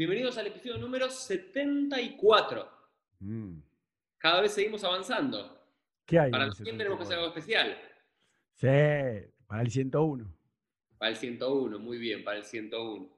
Bienvenidos al episodio número 74. Mm. Cada vez seguimos avanzando. ¿Qué hay? Para 100 tenemos que hacer 74? algo especial. Sí, para el 101. Para el 101, muy bien, para el 101.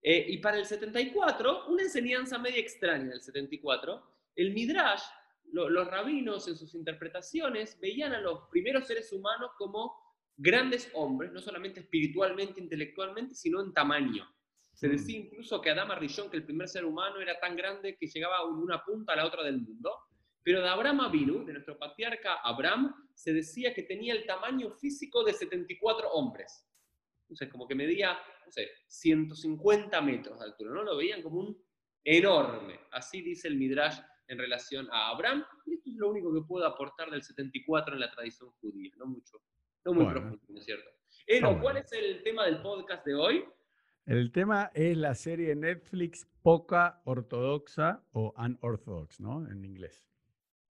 Eh, y para el 74, una enseñanza media extraña del 74. El Midrash, lo- los rabinos en sus interpretaciones veían a los primeros seres humanos como grandes hombres, no solamente espiritualmente, intelectualmente, sino en tamaño. Se Mm. decía incluso que Adama Rishon, que el primer ser humano, era tan grande que llegaba de una punta a la otra del mundo. Pero de Abraham Avinu, de nuestro patriarca Abraham, se decía que tenía el tamaño físico de 74 hombres. Entonces, como que medía, no sé, 150 metros de altura, ¿no? Lo veían como un enorme. Así dice el Midrash en relación a Abraham. Y esto es lo único que puedo aportar del 74 en la tradición judía, no mucho, no muy Bueno. profundo, ¿no es cierto? Elo, bueno. ¿cuál es el tema del podcast de hoy? El tema es la serie Netflix poca ortodoxa o unorthodox, ¿no? En inglés.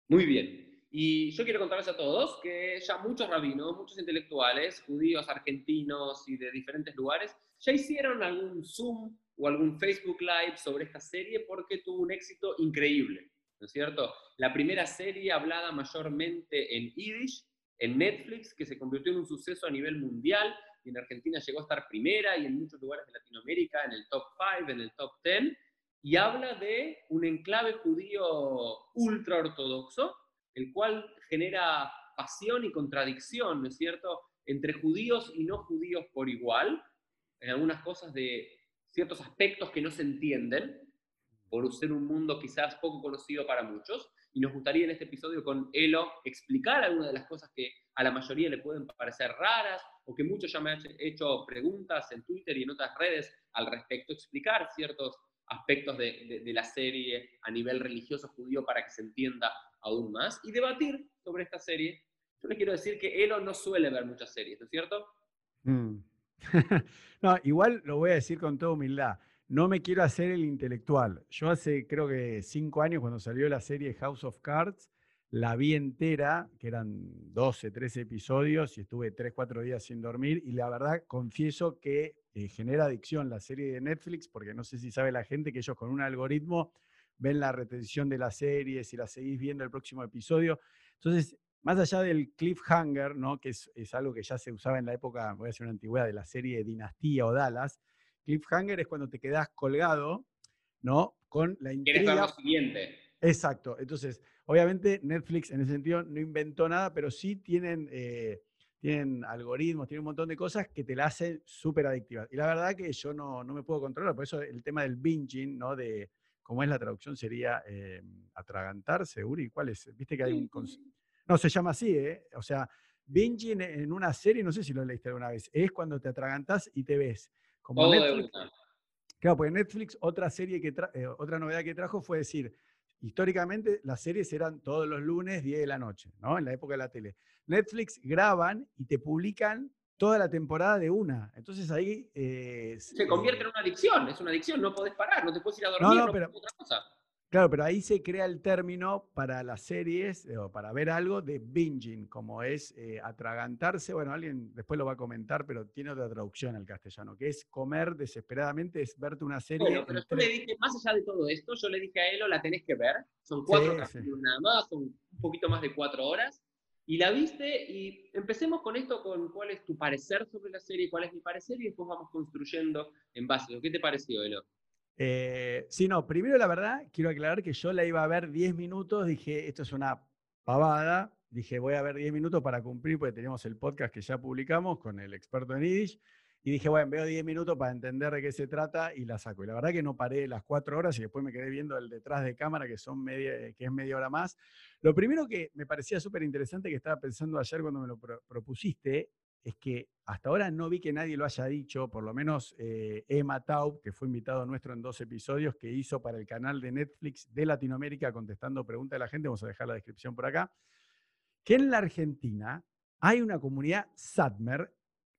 Muy bien. Y yo quiero contarles a todos que ya muchos rabinos, muchos intelectuales, judíos, argentinos y de diferentes lugares, ya hicieron algún Zoom o algún Facebook Live sobre esta serie porque tuvo un éxito increíble, ¿no es cierto? La primera serie hablada mayormente en Yiddish, en Netflix, que se convirtió en un suceso a nivel mundial, en Argentina llegó a estar primera y en muchos lugares de Latinoamérica en el top 5, en el top 10, y habla de un enclave judío ultra ortodoxo, el cual genera pasión y contradicción, ¿no es cierto?, entre judíos y no judíos por igual, en algunas cosas de ciertos aspectos que no se entienden, por ser un mundo quizás poco conocido para muchos, y nos gustaría en este episodio con Elo explicar algunas de las cosas que a la mayoría le pueden parecer raras, o que muchos ya me han hecho preguntas en Twitter y en otras redes al respecto, explicar ciertos aspectos de, la serie a nivel religioso judío para que se entienda aún más y debatir sobre esta serie. Yo les quiero decir que Elo no suele ver muchas series, ¿no es cierto? Mm. no, igual lo voy a decir con toda humildad. No me quiero hacer el intelectual. Yo hace creo que cinco años cuando salió la serie House of Cards, la vi entera, que eran 12, 13 episodios y estuve 3, 4 días sin dormir y la verdad confieso que eh, genera adicción la serie de Netflix porque no sé si sabe la gente que ellos con un algoritmo ven la retención de la serie, si la seguís viendo el próximo episodio. Entonces, más allá del cliffhanger, ¿no? que es, es algo que ya se usaba en la época, voy a decir una antigüedad, de la serie Dinastía o Dallas, cliffhanger es cuando te quedás colgado, ¿no? Con la ¿Quieres ver intriga. lo siguiente? Exacto. Entonces, obviamente Netflix en ese sentido no inventó nada, pero sí tienen, eh, tienen algoritmos, tienen un montón de cosas que te la hacen súper adictiva. Y la verdad que yo no, no me puedo controlar, por eso el tema del binging, ¿no? De, ¿cómo es la traducción? Sería eh, atragantarse, Uri. ¿Cuál es? Viste que hay un... No, se llama así, ¿eh? O sea, binging en una serie, no sé si lo leíste alguna vez, es cuando te atragantás y te ves. Como Todo Netflix. Claro, porque Netflix, otra serie que tra- eh, otra novedad que trajo fue decir, históricamente las series eran todos los lunes, 10 de la noche, ¿no? En la época de la tele. Netflix graban y te publican toda la temporada de una. Entonces ahí... eh, Se convierte eh, en una adicción, es una adicción, no podés parar, no te puedes ir a No, dormir, no, no, pero- podés hacer otra cosa. Claro, pero ahí se crea el término para las series eh, o para ver algo de binging, como es eh, atragantarse. Bueno, alguien después lo va a comentar, pero tiene otra traducción al castellano, que es comer desesperadamente, es verte una serie. Bueno, pero yo le tres- dije, más allá de todo esto, yo le dije a Elo, la tenés que ver. Son cuatro Sí, capítulos nada más, son un poquito más de cuatro horas. Y la viste y empecemos con esto, con cuál es tu parecer sobre la serie, cuál es mi parecer y después vamos construyendo en base. ¿Qué te pareció, Elo? Eh, sí, no, primero la verdad, quiero aclarar que yo la iba a ver 10 minutos, dije, esto es una pavada, dije, voy a ver 10 minutos para cumplir, porque teníamos el podcast que ya publicamos con el experto en Yiddish, y dije, bueno, veo 10 minutos para entender de qué se trata y la saco. Y la verdad que no paré las 4 horas y después me quedé viendo el detrás de cámara, que, son media, que es media hora más. Lo primero que me parecía súper interesante, que estaba pensando ayer cuando me lo pro- propusiste, es que hasta ahora no vi que nadie lo haya dicho, por lo menos eh, Emma Taub, que fue invitado nuestro en dos episodios, que hizo para el canal de Netflix de Latinoamérica contestando preguntas de la gente, vamos a dejar la descripción por acá, que en la Argentina hay una comunidad Satmer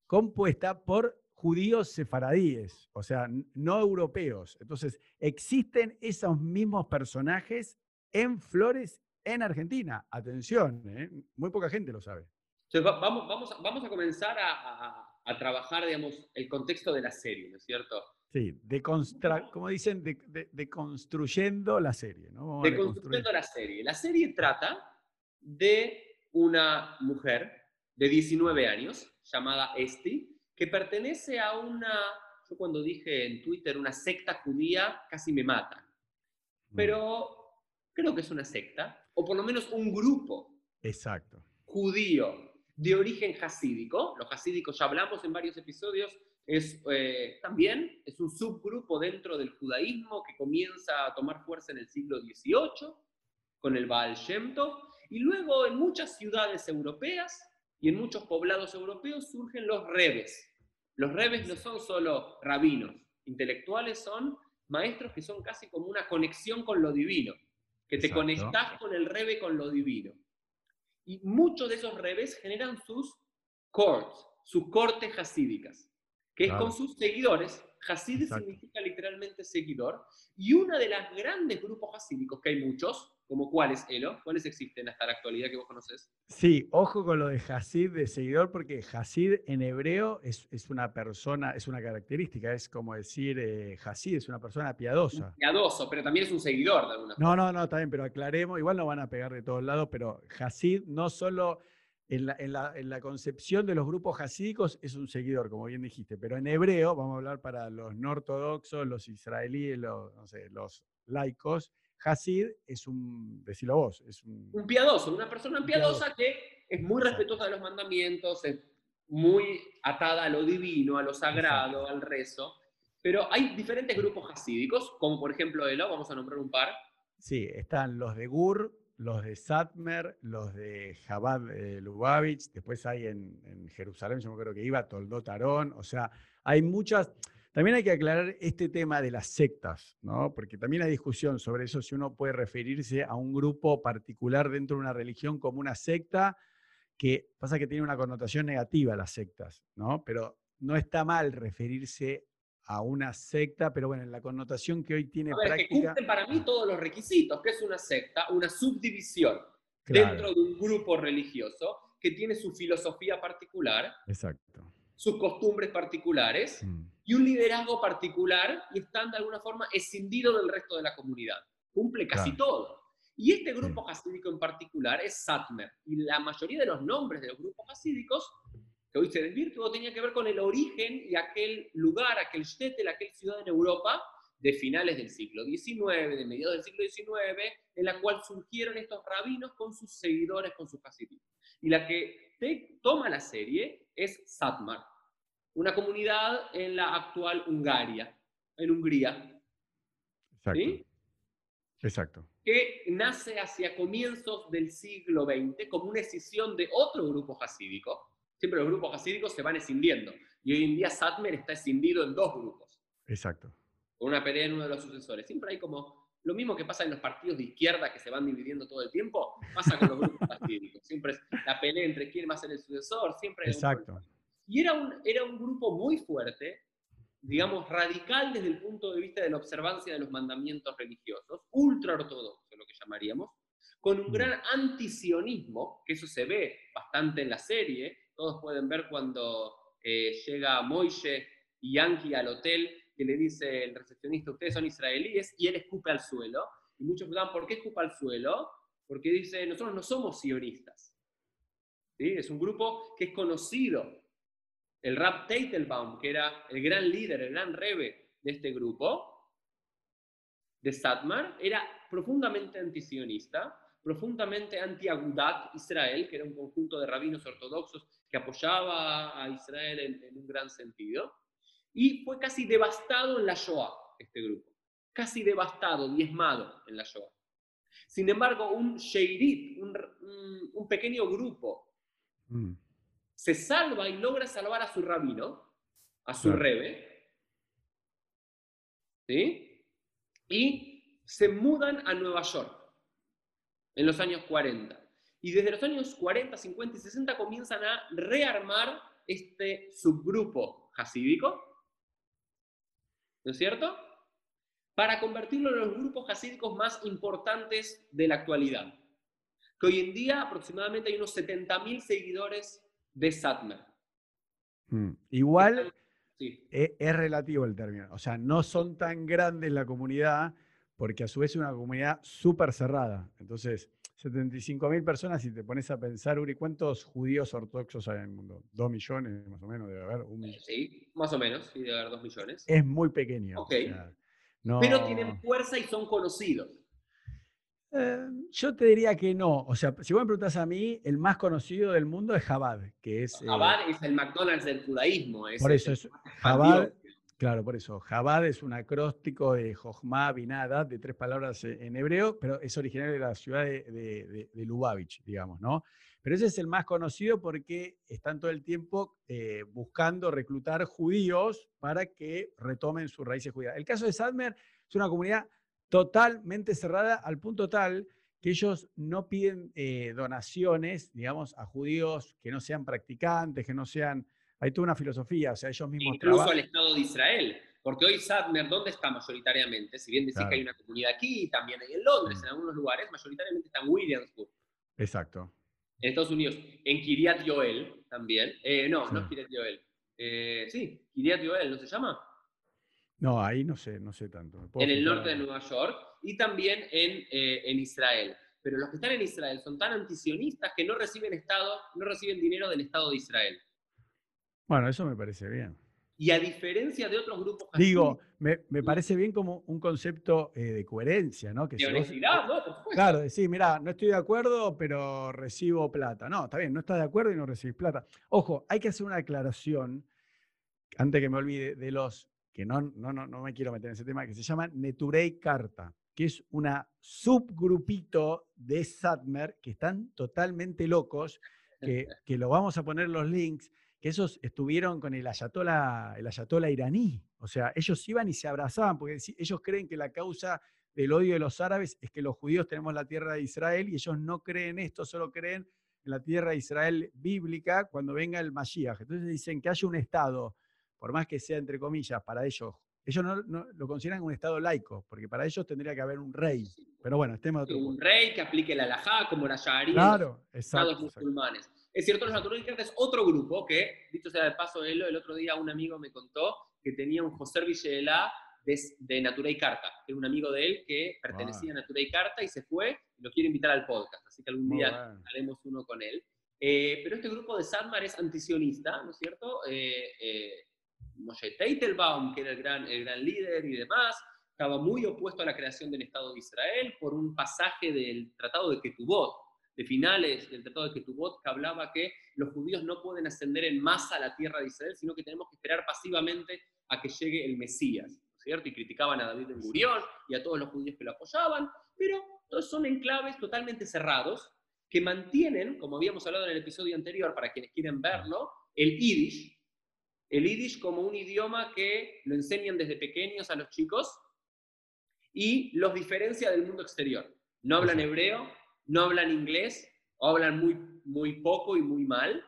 compuesta por judíos sefaradíes, o sea, no europeos. Entonces, existen esos mismos personajes en Flores, en Argentina. Atención, ¿eh? muy poca gente lo sabe. Entonces, vamos, vamos, vamos a comenzar a, trabajar, digamos, el contexto de la serie, ¿no es cierto? Sí, de como dicen, de, construyendo la serie. ¿no? de construyendo la serie. La serie trata de una mujer de 19 años llamada Esti, que pertenece a una, yo cuando dije en Twitter una secta judía, casi me mata. Mm. Pero creo que es una secta, o por lo menos un grupo. Exacto. Judío de origen hasídico. Los hasídicos ya hablamos en varios episodios. Es, eh, también es un subgrupo dentro del judaísmo que comienza a tomar fuerza en el siglo XVIII con el Baal Shem Tov. Y luego en muchas ciudades europeas y en muchos poblados europeos surgen los rebes, los rebes no son solo rabinos, intelectuales son maestros que son casi como una conexión con lo divino, que te conectas con el rebe, con lo divino. Y muchos de esos rebes generan sus courts, sus cortes hasídicas, que es con sus seguidores. Hasid significa literalmente seguidor. Y una de las grandes grupos hasídicos, que hay muchos, como cuáles, Elo? ¿Cuáles existen hasta la actualidad que vos conoces? Sí, ojo con lo de Hasid, de seguidor, porque Hasid en hebreo es, una persona, es una característica, es como decir eh, Hasid, es una persona piadosa. piadoso, pero también es un seguidor de alguna forma. No, no, no, está bien, pero aclaremos, igual no van a pegar de todos lados, pero Hasid no solo en la, concepción de los grupos hasídicos es un seguidor, como bien dijiste, pero en hebreo, vamos a hablar para los no ortodoxos, los israelíes, los, no sé, los laicos, Hasid es un, decilo vos, es un... Un piadoso, una persona piadosa que es muy respetuosa de los mandamientos, es muy atada a lo divino, a lo sagrado, al rezo. Pero hay diferentes grupos hasídicos, como por ejemplo Elo, vamos a nombrar un par. Sí, están los de Gur, los de Satmer, los de Jabad eh, Lubavitch, después hay en, en, Jerusalén, yo me acuerdo que iba Toldot Tarón, o sea, hay muchas, también hay que aclarar este tema de las sectas, ¿no? porque también hay discusión sobre eso, si uno puede referirse a un grupo particular dentro de una religión como una secta, que pasa que tiene una connotación negativa las sectas, ¿no? pero no está mal referirse a una secta, pero bueno, en la connotación que hoy tiene práctica... Que para mí todos los requisitos, que es una secta, una subdivisión dentro de un grupo religioso que tiene su filosofía particular. Exacto sus costumbres particulares mm. Y un liderazgo particular y están de alguna forma escindidos del resto de la comunidad. Cumple casi todo. Y este grupo hasídico en particular es Satmer. Y la mayoría de los nombres de los grupos hasídicos que hoy se desvirtuó tenía que ver con el origen y aquel lugar, aquel shtetl, aquel ciudad en Europa de finales del siglo XIX, de mediados del siglo XIX, en la cual surgieron estos rabinos con sus seguidores, con sus hasidim. Y la que toma la serie es Satmar, una comunidad en la actual Hungaria, en Hungría. Exacto. Exacto. Que nace hacia comienzos del siglo XX como una escisión de otro grupo hasídico. Siempre los grupos hasídicos se van escindiendo. Y hoy en día Satmer está escindido en dos grupos. Exacto. Con una pelea en uno de los sucesores. Siempre hay como lo mismo que pasa en los partidos de izquierda que se van dividiendo todo el tiempo, pasa con los grupos hasídicos. Siempre es la pelea entre quién va a ser el sucesor, siempre Exacto. Y era un, era un grupo muy fuerte, digamos, radical desde el punto de vista de la observancia de los mandamientos religiosos, ultra ortodoxo, lo que llamaríamos, con un mm. gran antisionismo, que eso se ve bastante en la serie, todos pueden ver cuando eh, llega Moishe y Yankee al hotel, que le dice el recepcionista, ustedes son israelíes, y él escupe al suelo. Y muchos preguntan, ¿por qué escupe al suelo? Porque dice, nosotros no somos sionistas. ¿Sí? Es un grupo que es conocido el Rab Teitelbaum, que era el gran líder, el gran rebe de este grupo, de Satmar, era profundamente antisionista, profundamente anti-Agudat Israel, que era un conjunto de rabinos ortodoxos que apoyaba a Israel en, un gran sentido, y fue casi devastado en la Shoah, este grupo, casi devastado, diezmado en la Shoah. Sin embargo, un Sheirit, un, pequeño grupo, mm se salva y logra salvar a su rabino, a su rebe, ¿sí? Y se mudan a Nueva York en los años 40. Y desde los años 40, 50 y 60 comienzan a rearmar este subgrupo hasídico, ¿no es cierto? Para convertirlo en los grupos hasídicos más importantes de la actualidad. Que hoy en día aproximadamente hay unos 70.000 seguidores de Satmer. Mm, igual e, es, relativo el término. O sea, no son tan grandes la comunidad porque a su vez es una comunidad súper cerrada. Entonces, 75.000 personas, si te pones a pensar, Uri, ¿cuántos judíos ortodoxos hay en el mundo? ¿Dos millones más o menos debe haber? Sí, más o menos, sí, debe haber dos millones. Es muy pequeño. Pero tienen fuerza y son conocidos. Eh, yo te diría que no. O sea, si vos me preguntas a mí, el más conocido del mundo es Jabad, que es... Jabad eh, es el McDonald's del judaísmo. por eso es... Jabad, claro, por eso. Jabad es un acróstico de Jochma Binada, de tres palabras e, en hebreo, pero es originario de la ciudad de, Lubavitch, digamos, ¿no? Pero ese es el más conocido porque están todo el tiempo eh, buscando reclutar judíos para que retomen sus raíces judías. El caso de Sadmer es una comunidad totalmente cerrada al punto tal que ellos no piden eh, donaciones, digamos, a judíos que no sean practicantes, que no sean... Hay toda una filosofía, o sea, ellos mismos... Incluso al Estado de Israel, porque hoy Sadmer, ¿dónde está mayoritariamente? Si bien decís que hay una comunidad aquí, también hay en Londres, mm. en algunos lugares, mayoritariamente está en Williamsburg. Exacto. En Estados Unidos, en Kiryat Yoel también. Eh, no, no es Kiryat Yoel. Eh, sí, Kiryat Yoel, ¿no se llama? No, ahí no sé, no sé tanto. En el norte de Nueva York y también en, eh, en, Israel. Pero los que están en Israel son tan antisionistas que no reciben Estado, no reciben dinero del Estado de Israel. Bueno, eso me parece bien. Y a diferencia de otros grupos... Digo, me, me parece bien como un concepto eh, de coherencia, ¿no? Que de honestidad, ¿no? Claro, decir, mira, no estoy de acuerdo, pero recibo plata. No, está bien, no estás de acuerdo y no recibís plata. Ojo, hay que hacer una aclaración, antes que me olvide, de los que no, no, no, no me quiero meter en ese tema, que se llama Neturei Carta, que es una subgrupito de Satmer que están totalmente locos, que, que lo vamos a poner los links, que esos estuvieron con el ayatola, el ayatola iraní. O sea, ellos iban y se abrazaban, porque ellos creen que la causa del odio de los árabes es que los judíos tenemos la tierra de Israel y ellos no creen esto, solo creen en la tierra de Israel bíblica cuando venga el Mashiach. Entonces dicen que haya un Estado por más que sea entre comillas, para ellos, ellos no, lo consideran un Estado laico, porque para ellos tendría que haber un rey. Pero bueno, estemos de otro Un rey que aplique la alajá, como la Sharia claro, los Estados musulmanes. Es cierto, los naturalistas es otro grupo que, dicho sea de paso, el, el otro día un amigo me contó que tenía un José Villela de, de Natura y Carta, que era un amigo de él que pertenecía a Natura y Carta y se fue y lo quiere invitar al podcast, así que algún día haremos uno con él. Eh, pero este grupo de Sadmar es antisionista, ¿no es cierto? Eh, eh, Moshe Teitelbaum, que era el gran, el gran líder y demás, estaba muy opuesto a la creación del Estado de Israel por un pasaje del Tratado de Ketubot, de finales del Tratado de Ketubot, que hablaba que los judíos no pueden ascender en masa a la tierra de Israel, sino que tenemos que esperar pasivamente a que llegue el Mesías, ¿cierto? Y criticaban a David Ben Gurión y a todos los judíos que lo apoyaban, pero todos son enclaves totalmente cerrados que mantienen, como habíamos hablado en el episodio anterior, para quienes quieren verlo, el Yiddish, el Yiddish como un idioma que lo enseñan desde pequeños a los chicos y los diferencia del mundo exterior. No hablan hebreo, no hablan inglés, o hablan muy, muy poco y muy mal.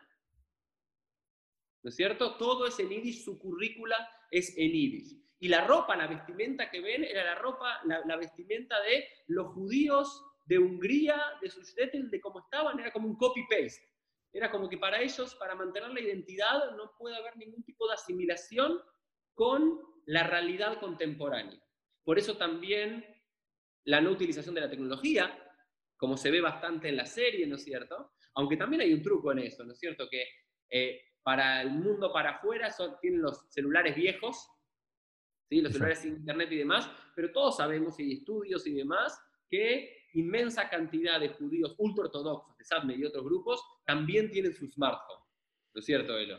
¿No es cierto? Todo es en Yiddish, su currícula es en Yiddish. Y la ropa, la vestimenta que ven, era la ropa, la, vestimenta de los judíos de Hungría, de sus de cómo estaban, era como un copy-paste. Era como que para ellos, para mantener la identidad, no puede haber ningún tipo de asimilación con la realidad contemporánea. Por eso también la no utilización de la tecnología, como se ve bastante en la serie, ¿no es cierto? Aunque también hay un truco en eso, ¿no es cierto? Que eh, para el mundo para afuera son, tienen los celulares viejos, ¿sí? los celulares sin internet y demás, pero todos sabemos, y estudios y demás, que inmensa cantidad de judíos ultraortodoxos de SADME y otros grupos también tienen su smartphone. ¿No es cierto, Elo?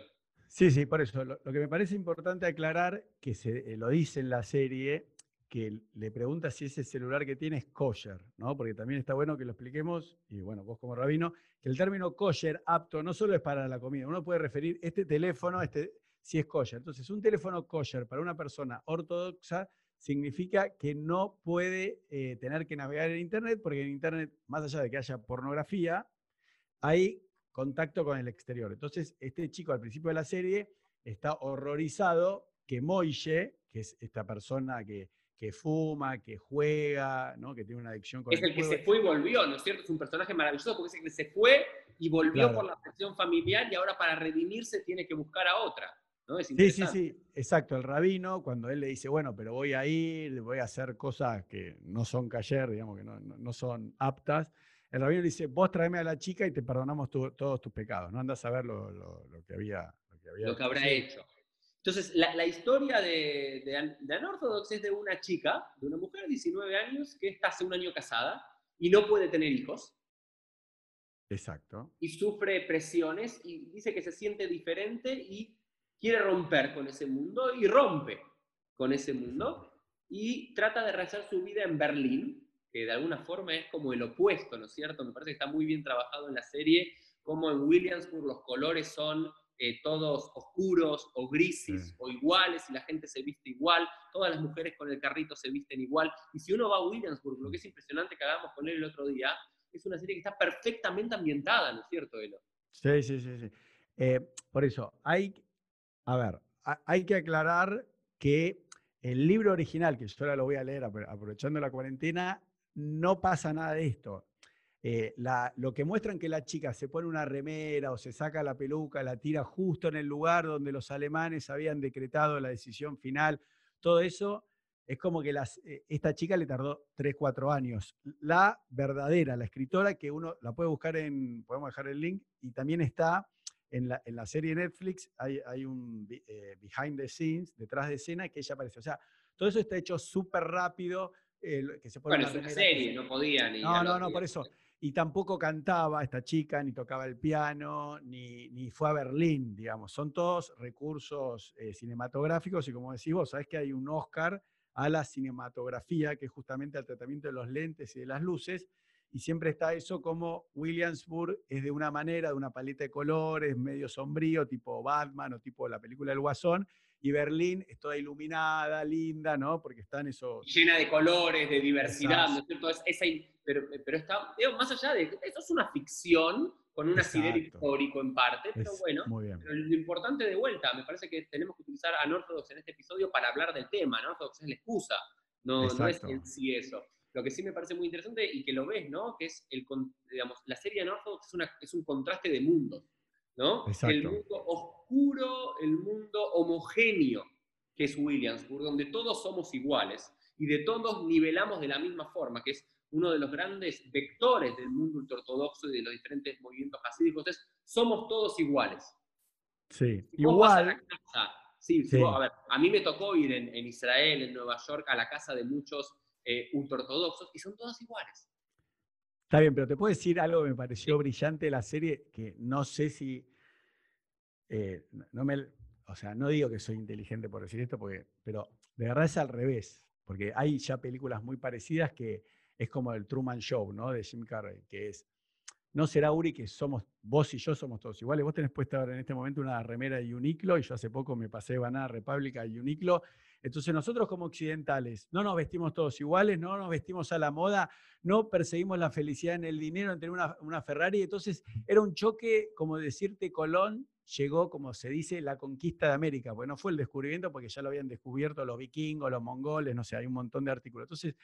Sí, sí, por eso. Lo, que me parece importante aclarar, que se eh, lo dice en la serie, que le pregunta si ese celular que tiene es kosher, ¿no? Porque también está bueno que lo expliquemos, y bueno, vos como rabino, que el término kosher, apto, no solo es para la comida, uno puede referir este teléfono, este, si es kosher. Entonces, un teléfono kosher para una persona ortodoxa significa que no puede eh, tener que navegar en Internet, porque en Internet, más allá de que haya pornografía, hay contacto con el exterior. Entonces, este chico al principio de la serie está horrorizado que Moishe, que es esta persona que, que fuma, que juega, ¿no? que tiene una adicción con es el, que se fue y volvió, ¿no es cierto? Es un personaje maravilloso porque es el que se fue y volvió por la afección familiar y ahora para redimirse tiene que buscar a otra. Sí, sí, sí, exacto. El rabino, cuando él le dice, bueno, pero voy a ir, voy a hacer cosas que no son cayer, digamos, que no, no, son aptas, el rabino le dice, vos tráeme a la chica y te perdonamos todos tus pecados. No andas a ver lo, lo, lo que había. Lo que, había lo que habrá hecho. Entonces, la, la historia de, de, de Anorthodox es de una chica, de una mujer de 19 años, que está hace un año casada y no puede tener hijos. Exacto. Y sufre presiones y dice que se siente diferente y quiere romper con ese mundo y rompe con ese mundo y trata de rehacer su vida en Berlín, que de alguna forma es como el opuesto, ¿no es cierto? Me parece que está muy bien trabajado en la serie, como en Williamsburg los colores son eh, todos oscuros o grises o iguales y la gente se viste igual, todas las mujeres con el carrito se visten igual. Y si uno va a Williamsburg, lo que es impresionante que hagamos con él el otro día, es una serie que está perfectamente ambientada, ¿no es cierto, Elo? Sí, sí, sí. sí. Eh, por eso, hay, a ver, hay que aclarar que el libro original, que yo ahora lo voy a leer aprovechando la cuarentena, no pasa nada de esto. Eh, lo que muestran que la chica se pone una remera o se saca la peluca, la tira justo en el lugar donde los alemanes habían decretado la decisión final, todo eso es como que eh, esta chica le tardó 3, 4 años. La verdadera, la escritora, que uno la puede buscar en, podemos dejar el link, y también está en la, en la serie Netflix hay, hay un eh, behind the scenes, detrás de escena, que ella aparece. O sea, todo eso está hecho súper rápido. Eh, que se bueno, es una serie, no podía ni. No, no, no, por eso. Y tampoco cantaba esta chica, ni tocaba el piano, ni, ni fue a Berlín, digamos. Son todos recursos eh, cinematográficos y como decís vos, sabés que hay un Oscar a la cinematografía, que es justamente al tratamiento de los lentes y de las luces, y siempre está eso como Williamsburg es de una manera, de una paleta de colores, medio sombrío, tipo Batman o tipo la película El Guasón, y Berlín es toda iluminada, linda, ¿no? Porque están esos... Llena de colores, de diversidad, ¿no es cierto? esa, pero, pero está, más allá de, eso es una ficción con un asidero histórico en parte, pero bueno, pero lo importante de vuelta, me parece que tenemos que utilizar a Northodox en este episodio para hablar del tema, Northodox es la excusa, no, no es en sí eso. Lo que sí me parece muy interesante y que lo ves, ¿no? Que es, el, digamos, la serie Norfolk es, una, es un contraste de mundos, ¿no? El mundo oscuro, el mundo homogéneo, que es Williamsburg, donde todos somos iguales y de todos nivelamos de la misma forma, que es uno de los grandes vectores del mundo ultraortodoxo y de los diferentes movimientos hasídicos, es somos todos iguales. Sí, igual. sí, a ver, a mí me tocó ir en, en Israel, en Nueva York, a la casa de muchos eh, ultraortodoxos y son todas iguales. Está bien, pero te puedo decir algo que me pareció brillante de la serie, que no sé si, eh, no me, o sea, no digo que soy inteligente por decir esto, porque, pero de verdad es al revés, porque hay ya películas muy parecidas que es como el Truman Show, ¿no? De Jim Carrey, que es, no será Uri que somos, vos y yo somos todos iguales, vos tenés puesta ahora en este momento una remera de Uniqlo y yo hace poco me pasé de Banana República y Uniqlo entonces nosotros como occidentales no nos vestimos todos iguales, no nos vestimos a la moda, no perseguimos la felicidad en el dinero, en tener una, Ferrari. Entonces era un choque, como decirte, Colón llegó, como se dice, la conquista de América, porque no fue el descubrimiento, porque ya lo habían descubierto los vikingos, los mongoles, no sé, hay un montón de artículos. Entonces,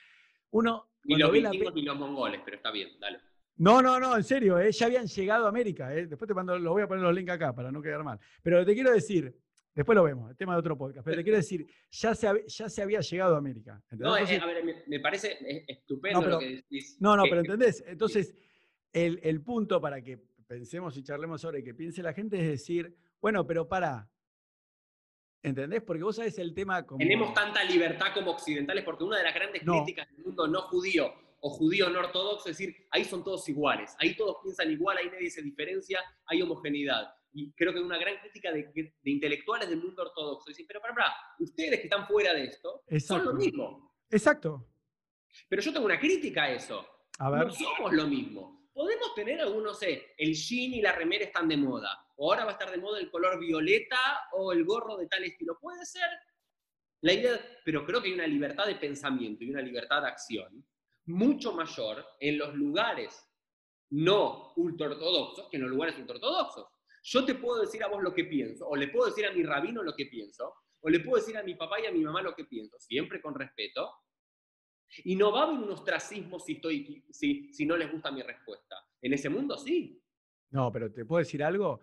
uno... Ni los vikingos ni los mongoles, pero está bien, dale. No, no, no, en serio, eh, ya habían llegado a América. Eh. Después te mando, lo voy a poner los links acá para no quedar mal. Pero te quiero decir, Después lo vemos, el tema de otro podcast. Pero te quiero decir, ya se, ya se había llegado a América. No, eh, a ver, me, parece estupendo lo que decís. No, no, pero ¿entendés? Entonces, el, el, punto para que pensemos y charlemos sobre que piense la gente es decir, bueno, pero para. ¿Entendés? Porque vos sabés el tema como... Tenemos tanta libertad como occidentales, porque una de las grandes críticas del mundo no judío o judío no ortodoxo es decir, ahí son todos iguales, ahí todos piensan igual, ahí nadie se diferencia, hay homogeneidad y creo que una gran crítica de, intelectuales del mundo ortodoxo. Dicen, pero para, para, ustedes que están fuera de esto, son lo mismo. Exacto. Pero yo tengo una crítica a eso. A ver. No somos lo mismo. Podemos tener algunos, no sé, el jean y la remera están de moda. O ahora va a estar de moda el color violeta o el gorro de tal estilo. Puede ser. La idea, pero creo que hay una libertad de pensamiento y una libertad de acción mucho mayor en los lugares no ultraortodoxos que en los lugares ultraortodoxos. Yo te puedo decir a vos lo que pienso, o le puedo decir a mi rabino lo que pienso, o le puedo decir a mi papá y a mi mamá lo que pienso, siempre con respeto, y no va a haber un ostracismo si, estoy, si, si no les gusta mi respuesta. En ese mundo sí. No, pero te puedo decir algo,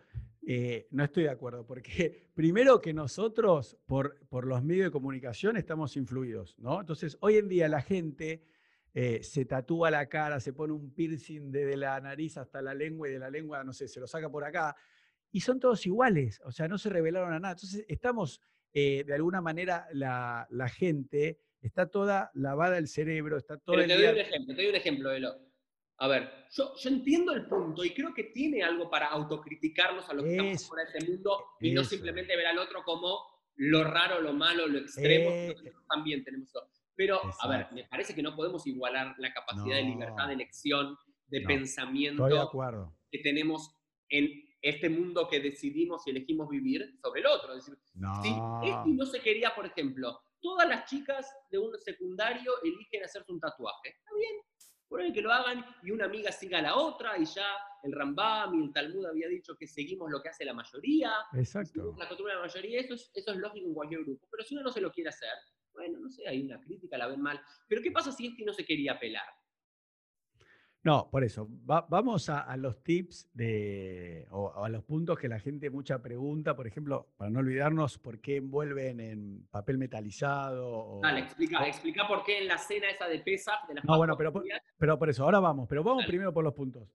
eh, no estoy de acuerdo, porque primero que nosotros, por, por los medios de comunicación, estamos influidos, ¿no? Entonces, hoy en día la gente eh, se tatúa la cara, se pone un piercing desde la nariz hasta la lengua y de la lengua, no sé, se lo saca por acá, y son todos iguales, o sea, no se revelaron a nada. Entonces, estamos, eh, de alguna manera, la, la gente está toda lavada el cerebro, está todo Pero te doy un ejemplo, te doy un ejemplo, Elo. A ver, yo, yo entiendo el punto y creo que tiene algo para autocriticarnos a los que estamos fuera de este mundo y no Eso. simplemente ver al otro como lo raro, lo malo, lo extremo. Eh, Nosotros también tenemos eso. Pero, a ver, Exacto. me parece que no podemos igualar la capacidad de libertad No. de elección, de No, pensamiento de que tenemos en este mundo que decidimos y elegimos vivir sobre el otro. Es decir, No. si este no se quería, por ejemplo, todas las chicas de un secundario eligen hacerse un tatuaje. Está bien, por ahí que lo hagan y una amiga siga a la otra y ya el Rambam y el Talmud había dicho que seguimos lo que hace la mayoría. Exacto. La costumbre de la mayoría, eso es, eso es lógico en cualquier grupo. Pero si uno no se lo quiere hacer, bueno, no sé, hay una crítica, la ven mal. Pero ¿qué pasa si este no se quería pelar? No, por eso. va- vamos a, a los tips de, o, o a los puntos que la gente mucha pregunta, por ejemplo, para no olvidarnos por qué envuelven en papel metalizado. o- Dale, explica, o- explica por qué en la cena esa de Pesach, de las No, bueno, pero por- Pero por eso, ahora vamos, pero vamos Dale. primero por los puntos.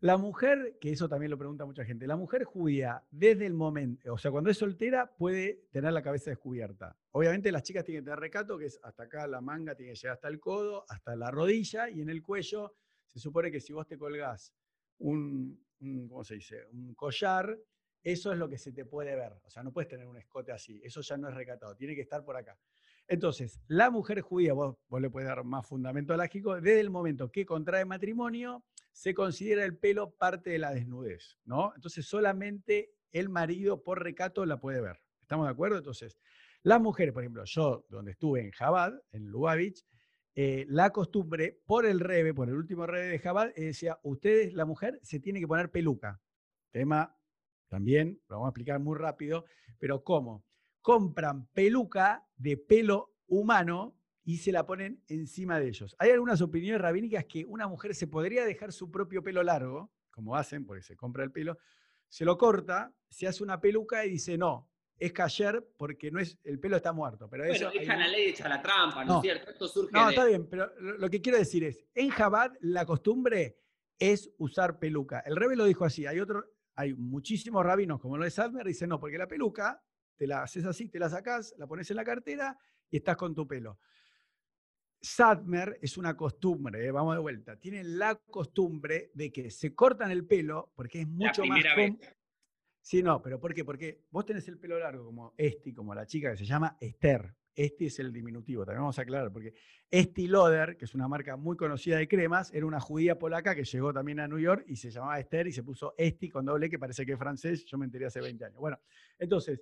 La mujer, que eso también lo pregunta mucha gente, la mujer judía, desde el momento, o sea, cuando es soltera, puede tener la cabeza descubierta. Obviamente las chicas tienen que tener recato, que es hasta acá la manga tiene que llegar hasta el codo, hasta la rodilla, y en el cuello se supone que si vos te colgás un, ¿cómo se dice? Un collar, eso es lo que se te puede ver. O sea, no puedes tener un escote así, eso ya no es recatado, tiene que estar por acá. Entonces, la mujer judía, vos, vos le puedes dar más fundamento lógico, desde el momento que contrae matrimonio, se considera el pelo parte de la desnudez, ¿no? Entonces, solamente el marido por recato la puede ver. ¿Estamos de acuerdo? Entonces, las mujeres, por ejemplo, yo, donde estuve en Jabad, en Lubavitch, eh, la costumbre, por el rebe, por el último rebe de Jabad, eh, decía, ustedes, la mujer, se tiene que poner peluca. Tema también, lo vamos a explicar muy rápido, pero ¿cómo? Compran peluca de pelo humano y se la ponen encima de ellos. Hay algunas opiniones rabínicas que una mujer se podría dejar su propio pelo largo, como hacen, porque se compra el pelo, se lo corta, se hace una peluca y dice, no, es cayer porque no es, el pelo está muerto. Pero Bueno, eso hay deja un- la ley hecha la trampa, ¿no, No. es cierto? Esto surge no, de... está bien, pero lo, que quiero decir es, en Jabad la costumbre es usar peluca. El Rebe lo dijo así, hay otro, hay muchísimos rabinos, como lo es Sadmer, dicen, no, porque la peluca, te la haces así, te la sacás, la pones en la cartera y estás con tu pelo. Sadmer es una costumbre, eh, vamos de vuelta, tienen la costumbre de que se cortan el pelo porque es la mucho más vez. Sí, no, pero ¿por qué? Porque vos tenés el pelo largo como Esti, como la chica que se llama Esther. Este es el diminutivo, también vamos a aclarar, porque Esti Loder, que es una marca muy conocida de cremas, era una judía polaca que llegó también a New York y se llamaba Esther y se puso Esti con doble, que parece que es francés, yo me enteré hace 20 años. Bueno, entonces,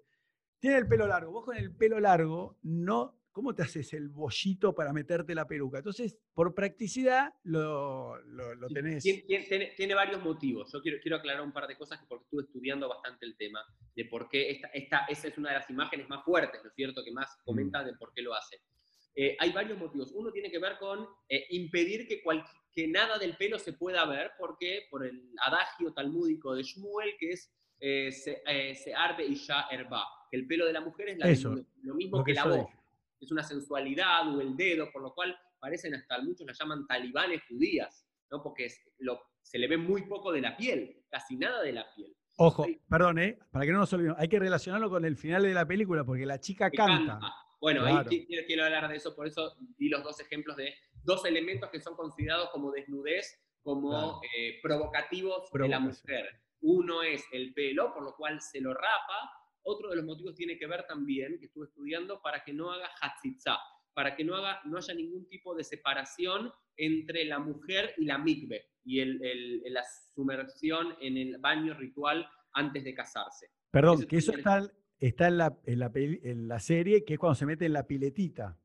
tiene el pelo largo. Vos con el pelo largo, no, ¿cómo te haces el bollito para meterte la peluca? Entonces, por practicidad, lo, lo, lo tenés. Tiene, varios motivos. Yo quiero, quiero aclarar un par de cosas que porque estuve estudiando bastante el tema de por qué esta, esta, esa es una de las imágenes más fuertes, ¿no es cierto?, que más comenta de por qué lo hace. Eh, hay varios motivos. Uno tiene que ver con eh, impedir que, cual- que nada del pelo se pueda ver, porque por el adagio talmúdico de Shmuel, que es eh, se, eh, se arbe y ya herba, que el pelo de la mujer es la Eso, desnudez, lo mismo lo que, que la voz. Es una sensualidad o el dedo, por lo cual parecen hasta muchos la llaman talibanes judías, ¿no? porque es- lo- se le ve muy poco de la piel, casi nada de la piel. Ojo, perdón, ¿eh? para que no nos olvidemos, hay que relacionarlo con el final de la película, porque la chica Que canta. Bueno, Claro. ahí qui- quiero, quiero hablar de eso, por eso di los dos ejemplos de dos elementos que son considerados como desnudez, como Claro. eh, provocativos de la mujer. Uno es el pelo, por lo cual se lo rapa. Otro de los motivos tiene que ver también, que estuve estudiando, para que no haga hatzitza. para que no, haga, no haya ningún tipo de separación entre la mujer y la mikve y el, la sumersión en el baño ritual antes de casarse. Perdón, que eso está, está en, la, en, la, en, la, serie, que es cuando se mete en la piletita.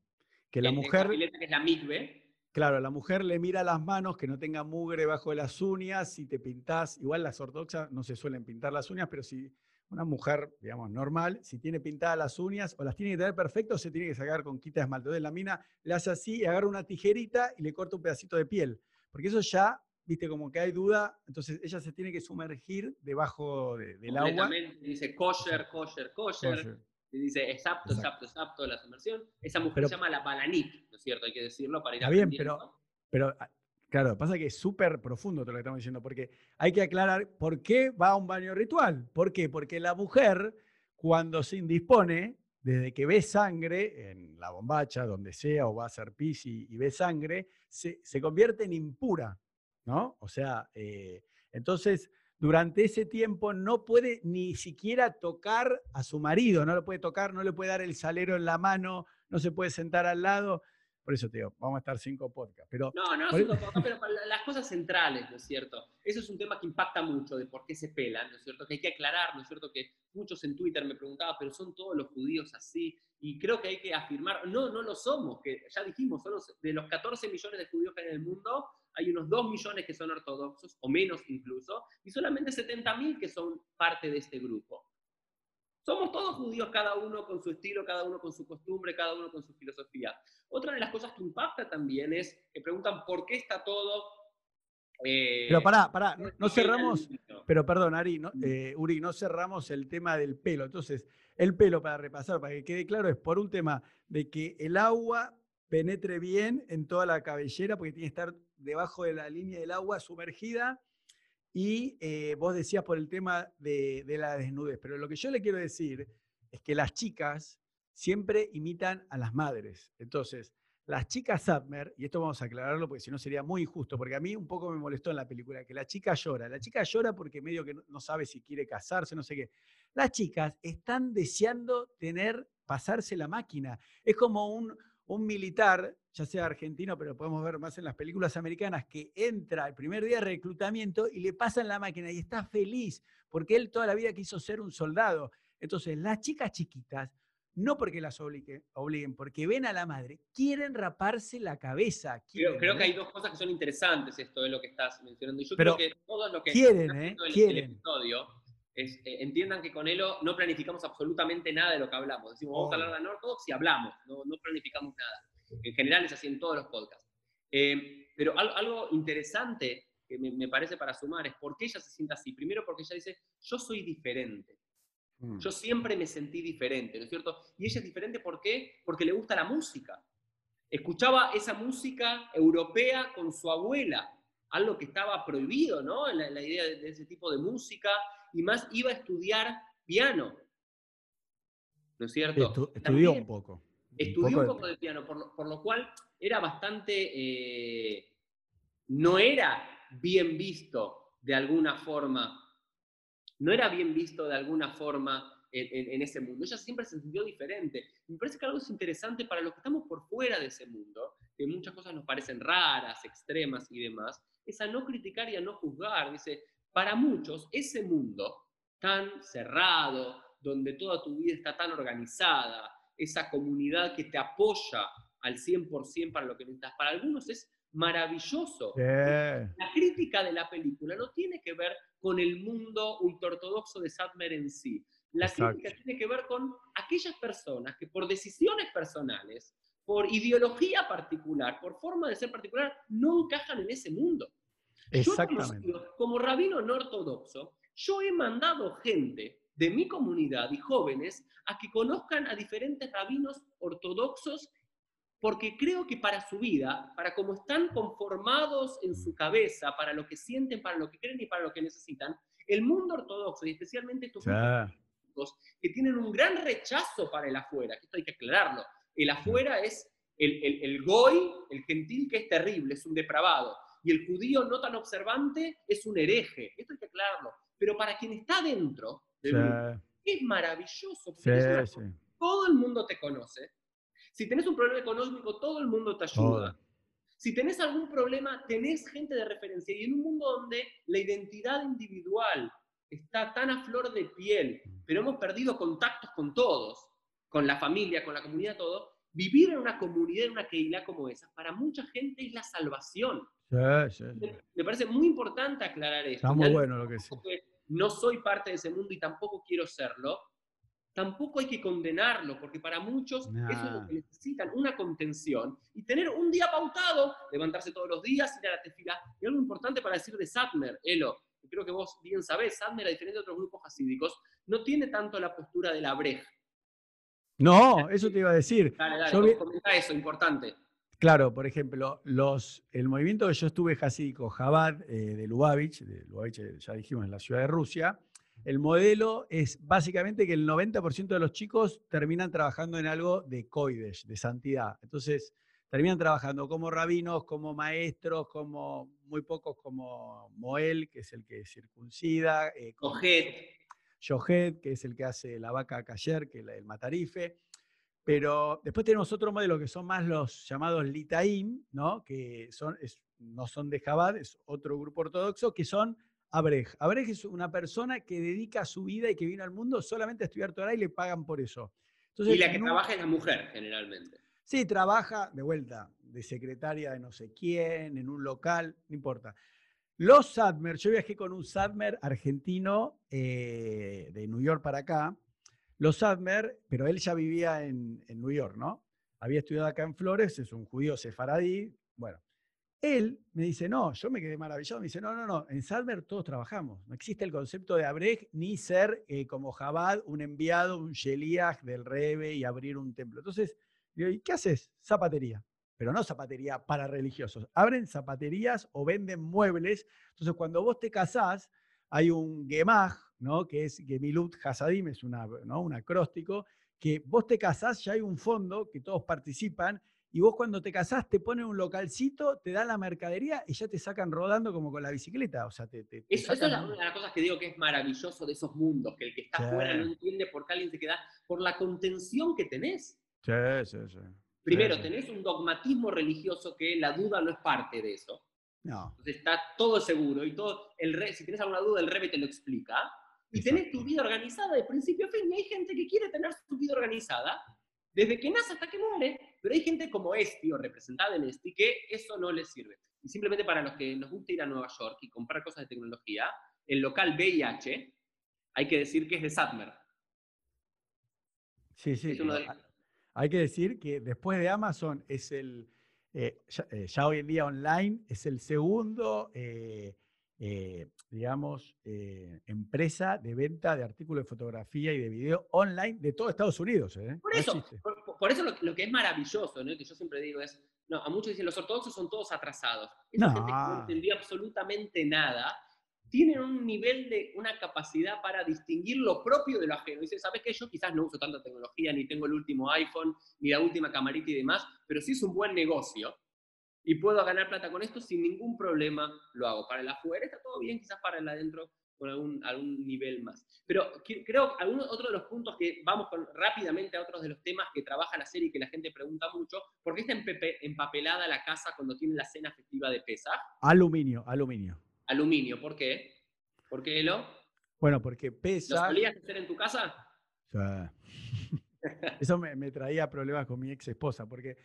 Que la mujer... La pileta que es la mikve. Claro, la mujer le mira las manos, que no tenga mugre bajo las uñas, si te pintás, igual las ortodoxas no se suelen pintar las uñas, pero si una mujer, digamos, normal, si tiene pintadas las uñas o las tiene que tener perfecto, se tiene que sacar con quita de esmalte. Entonces la mina le hace así y agarra una tijerita y le corta un pedacito de piel. Porque eso ya, viste, como que hay duda, entonces ella se tiene que sumergir debajo del agua. Dice kosher, kosher, kosher. Y dice, es apto, es apto, es apto la sumersión. Esa mujer se llama la balanit, ¿no es cierto? Hay que decirlo para ir a bien, pero, pero claro, pasa que es súper profundo todo lo que estamos diciendo, porque hay que aclarar por qué va a un baño ritual. ¿Por qué? Porque la mujer, cuando se indispone, desde que ve sangre en la bombacha, donde sea, o va a hacer pis y, ve sangre, se, se, convierte en impura, ¿no? O sea, eh, entonces durante ese tiempo no puede ni siquiera tocar a su marido, no lo puede tocar, no le puede dar el salero en la mano, no se puede sentar al lado. Por eso te digo, vamos a estar cinco podcasts. Pero, no, no, cinco podcasts, pero las cosas centrales, ¿no es cierto? Eso es un tema que impacta mucho de por qué se pelan, ¿no es cierto? Que hay que aclarar, ¿no es cierto? Que muchos en Twitter me preguntaban, pero son todos los judíos así. Y creo que hay que afirmar, no, no lo somos, que ya dijimos, son de los 14 millones de judíos que hay en el mundo, hay unos 2 millones que son ortodoxos, o menos incluso, y solamente 70.000 que son parte de este grupo. Somos todos judíos, cada uno con su estilo, cada uno con su costumbre, cada uno con su filosofía. Otra de las cosas que impacta también es que preguntan por qué está todo... Eh, pero pará, pará, no, cerramos, pero perdón, Ari, no, eh, Uri, no cerramos el tema del pelo. Entonces, el pelo, para repasar, para que quede claro, es por un tema de que el agua penetre bien en toda la cabellera, porque tiene que estar debajo de la línea del agua sumergida. Y eh, vos decías por el tema de, la desnudez, pero lo que yo le quiero decir es que las chicas siempre imitan a las madres. Entonces, las chicas Sadmer, y esto vamos a aclararlo porque si no sería muy injusto, porque a mí un poco me molestó en la película, que la chica llora. La chica llora porque medio que no sabe si quiere casarse, no sé qué. Las chicas están deseando tener, pasarse la máquina. Es como un, un militar, ya sea argentino, pero podemos ver más en las películas americanas, que entra el primer día de reclutamiento y le pasan la máquina y está feliz, porque él toda la vida quiso ser un soldado. Entonces, las chicas chiquitas, no porque las obliguen, porque ven a la madre, quieren raparse la cabeza. creo, que hay dos cosas que son interesantes esto de lo que estás mencionando. Y yo creo que todos los que quieren, ¿eh? quieren. episodio eh, entiendan que con Elo no planificamos absolutamente nada de lo que hablamos. Decimos, vamos a hablar de Nortodox y hablamos, no, no, planificamos nada. En general es así en todos los podcasts. Eh, pero algo, interesante que me, parece para sumar es por qué ella se siente así. Primero porque ella dice, yo soy diferente. Mm. Yo siempre me sentí diferente, ¿no es cierto? Y ella es diferente ¿por qué? Porque le gusta la música. Escuchaba esa música europea con su abuela, algo que estaba prohibido, ¿no? La, la idea de, ese tipo de música y más iba a estudiar piano. ¿No es cierto? estudió un poco. Estudió un poco, de... piano, por lo, cual era bastante, eh, no era bien visto de alguna forma, no era bien visto de alguna forma en, ese mundo. Ella siempre se sintió diferente. Me parece que algo es interesante para los que estamos por fuera de ese mundo, que muchas cosas nos parecen raras, extremas y demás, es a no criticar y a no juzgar. Dice, para muchos, ese mundo tan cerrado, donde toda tu vida está tan organizada, esa comunidad que te apoya al 100% para lo que necesitas, para algunos es maravilloso. La crítica de la película no tiene que ver con el mundo ultraortodoxo de Sadmer en sí. La crítica tiene que ver con aquellas personas que por decisiones personales, por ideología particular, por forma de ser particular, no encajan en ese mundo. Exactamente. como rabino no ortodoxo, yo he mandado gente de mi comunidad y jóvenes a que conozcan a diferentes rabinos ortodoxos porque creo que para su vida, para cómo están conformados en su cabeza, para lo que sienten, para lo que creen y para lo que necesitan, el mundo ortodoxo y especialmente estos que tienen un gran rechazo para el afuera, que esto hay que aclararlo, el afuera es el, el, el goy, el gentil que es terrible, es un depravado, y el judío no tan observante es un hereje. Esto hay que aclararlo. Pero para quien está dentro es maravilloso. todo el mundo te conoce. Si tenés un problema económico, todo el mundo te ayuda. Si tenés algún problema, tenés gente de referencia. Y en un mundo donde la identidad individual está tan a flor de piel, pero hemos perdido contactos con todos, con la familia, con la comunidad, todo, vivir en una comunidad, en una keila como esa, para mucha gente es la salvación. Me parece muy importante aclarar esto. Está muy bueno lo que sí. No soy parte de ese mundo y tampoco quiero serlo. Tampoco hay que condenarlo, porque para muchos eso es lo que necesitan, una contención y tener un día pautado, levantarse todos los días, ir a la tefila. Y algo importante para decir de Satmer, Elo, creo que vos bien sabés, Satmer, a diferencia de otros grupos hasídicos, no tiene tanto la postura de la breja. No, eso te iba a decir. Dale, dale, comenta eso, importante. Claro, por ejemplo, los, el movimiento que yo estuve hasídico, Jabad, eh, de Lubavitch, de Lubavitch eh, ya dijimos en la ciudad de Rusia, el modelo es básicamente que el 90% de los chicos terminan trabajando en algo de koidesh, de santidad. Entonces, terminan trabajando como rabinos, como maestros, como muy pocos como Moel, que es el que circuncida. Eh, Yohed, que es el que hace la vaca cayer, que es el matarife. Pero después tenemos otro modelo que son más los llamados Litaim, ¿no? que son, no son de Jabad, es otro grupo ortodoxo, que son Abrej. Abrej es una persona que dedica su vida y que vino al mundo solamente a estudiar Torah y le pagan por eso. y la que trabaja es la mujer, generalmente. Sí, trabaja de vuelta, de secretaria de no sé quién, en un local, no importa. Los Sadmer, yo viajé con un Sadmer argentino eh, de New York para acá, los Sadmer, pero él ya vivía en, New York, ¿no? Había estudiado acá en Flores, es un judío sefaradí. Bueno, él me dice, no, yo me quedé maravillado. Me dice, no, no, no, en Sadmer todos trabajamos. No existe el concepto de Abrej ni ser eh, como Jabad, un enviado, un Sheliach del Rebe y abrir un templo. Entonces, ¿y qué haces? Zapatería. Pero no zapatería para religiosos. Abren zapaterías o venden muebles. Entonces, cuando vos te casás, hay un gemaj, ¿no? que es Gemilut Hasadim, es una, ¿no? un acróstico, que vos te casás, ya hay un fondo que todos participan, y vos cuando te casás te ponen un localcito, te dan la mercadería y ya te sacan rodando como con la bicicleta. O sea, te, eso, es una de las cosas que digo que es maravilloso de esos mundos, que el que está afuera no entiende por qué alguien se queda, por la contención que tenés. Sí, sí, sí. Primero, tenés un dogmatismo religioso que la duda no es parte de eso. No. Entonces está todo seguro y todo, el re, si tienes alguna duda, el Rebe te lo explica y tenés tu vida organizada de principio a fin. Y hay gente que quiere tener su vida organizada desde que nace hasta que muere, pero hay gente como Esti o representada en Esti que eso no les sirve. Y simplemente para los que nos gusta ir a Nueva York y comprar cosas de tecnología, el local VIH, hay que decir que es de Satmer. Sí, sí. Hay que decir que después de Amazon es el, eh, eh, ya, hoy en día online, es el segundo eh, eh, digamos, eh, empresa de venta de artículos de fotografía y de video online de todo Estados Unidos. ¿eh? Por eso, por, eso lo, que es maravilloso, ¿no? que yo siempre digo es, no, a muchos dicen, los ortodoxos son todos atrasados. Esa no. gente que no entendía absolutamente nada, tienen un nivel de, una capacidad para distinguir lo propio de lo ajeno. Dice, ¿sabes qué? Yo quizás no uso tanta tecnología, ni tengo el último iPhone, ni la última camarita y demás, pero sí es un buen negocio y puedo ganar plata con esto sin ningún problema, lo hago. Para el afuera está todo bien, quizás para el adentro con algún, algún nivel más. Pero creo que otro de los puntos que vamos con, rápidamente a otros de los temas que trabaja la serie y que la gente pregunta mucho, ¿por qué está empapelada la casa cuando tiene la cena festiva de pesa? Aluminio, aluminio. Aluminio, ¿por qué? ¿Por qué, Elo? Bueno, porque pesa... ¿Lo solías hacer en tu casa? Eso me, me traía problemas con mi ex esposa, porque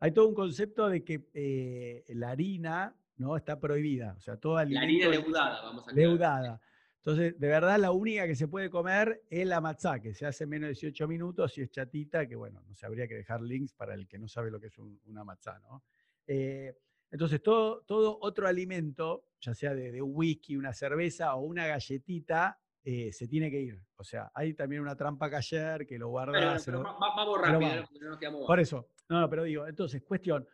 hay todo un concepto de que eh, la harina ¿no? está prohibida. O sea, toda La harina leudada, vamos a Leudada. Entonces, de verdad, la única que se puede comer es la matzá, que se hace menos de 18 minutos y es chatita, que bueno, no se habría que dejar links para el que no sabe lo que es una matzá, ¿no? Eh, entonces, todo, todo otro alimento, ya sea de, un whisky, una cerveza o una galletita, eh, se tiene que ir. O sea, hay también una trampa cayer que lo guarda. vamos rápido, no Por eso, no, no, pero digo, entonces, cuestión,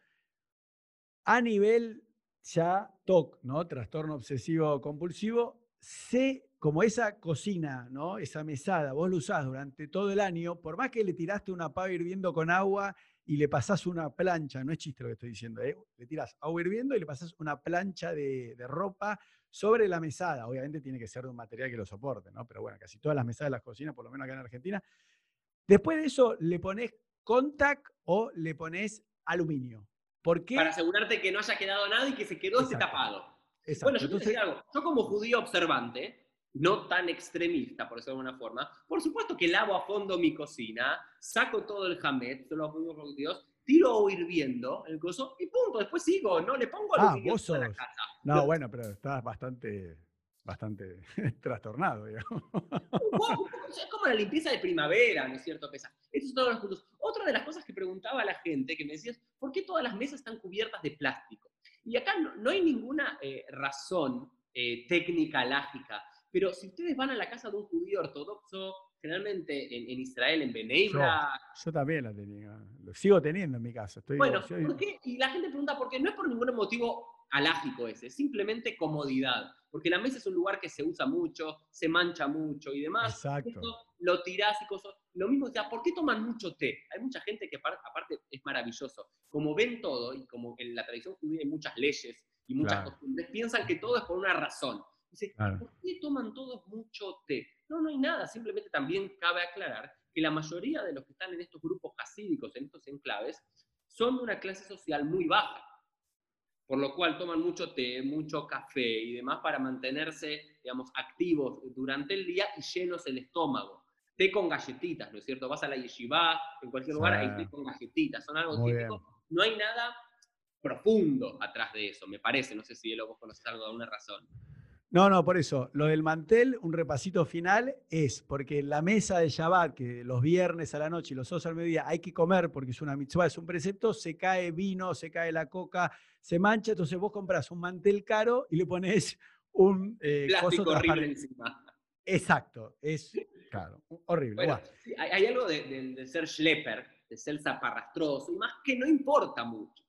a nivel ya TOC, ¿no? Trastorno obsesivo compulsivo, sé como esa cocina, ¿no? Esa mesada, vos lo usás durante todo el año, por más que le tiraste una pava hirviendo con agua y le pasás una plancha, no es chiste lo que estoy diciendo, ¿eh? le tirás agua hirviendo y le pasás una plancha de, de, ropa sobre la mesada. Obviamente tiene que ser de un material que lo soporte, ¿no? Pero bueno, casi todas las mesadas de las cocinas, por lo menos acá en Argentina. Después de eso le pones contact o le pones aluminio. ¿Por qué? Para asegurarte que no haya quedado nada y que se quedó Exacto. tapado. Exacto. Bueno, yo te Entonces, decía algo. Yo como judío observante, no tan extremista, por decirlo de alguna forma, por supuesto que lavo a fondo mi cocina, saco todo el jamet, solo los judíos, tiro hirviendo el coso y punto. Después sigo, no le pongo Ah, aluminio vos en toda la sos- casa. no, bueno, pero estás bastante, bastante trastornado, digamos. Es como la limpieza de primavera, ¿no es cierto? Pesa. Estos son todos los puntos. Otra de las cosas que preguntaba la gente, que me decías, ¿por qué todas las mesas están cubiertas de plástico? Y acá no, no hay ninguna eh, razón eh, técnica, lágica, pero si ustedes van a la casa de un judío ortodoxo, generalmente en, en Israel, en Beneibra, Yo también la tenía, lo sigo teniendo en mi casa. Estoy bueno, divorciado y- ¿por qué? Y la gente pregunta por qué. No es por ningún motivo alágico ese, es simplemente comodidad. Porque la mesa es un lugar que se usa mucho, se mancha mucho y demás. Exacto. Esto lo tirás y cosas. Lo mismo, o sea, ¿por qué toman mucho té? Hay mucha gente que apar- aparte es maravilloso. Como ven todo y como en la tradición judía hay muchas leyes y muchas Claro. costumbres, piensan que todo es por una razón. Dice, Claro. ¿por qué toman todos mucho té? No, no hay nada. Simplemente también cabe aclarar que la mayoría de los que están en estos grupos hasídicos, en estos enclaves, son de una clase social muy baja. Por lo cual toman mucho té, mucho café y demás para mantenerse, digamos, activos durante el día y llenos el estómago. Té con galletitas, ¿no es cierto? Vas a la yeshiva, en cualquier lugar hay Sí. té con galletitas, son algo Muy típico. No hay nada profundo atrás de eso, me parece. No sé si vos conoces algo de alguna razón. No, no, por eso. Lo del mantel, un repasito final, es porque la mesa de Shabbat, que los viernes a la noche y los sábados al mediodía hay que comer porque es una mitzvah, es un precepto, se cae vino, se cae la coca, se mancha, entonces vos compras un mantel caro y le pones un eh, Plástico horrible encima. Exacto, es claro, horrible. Bueno, Buah. sí, hay, hay algo de, de- de ser schlepper, de ser zaparrastroso y más que no importa mucho.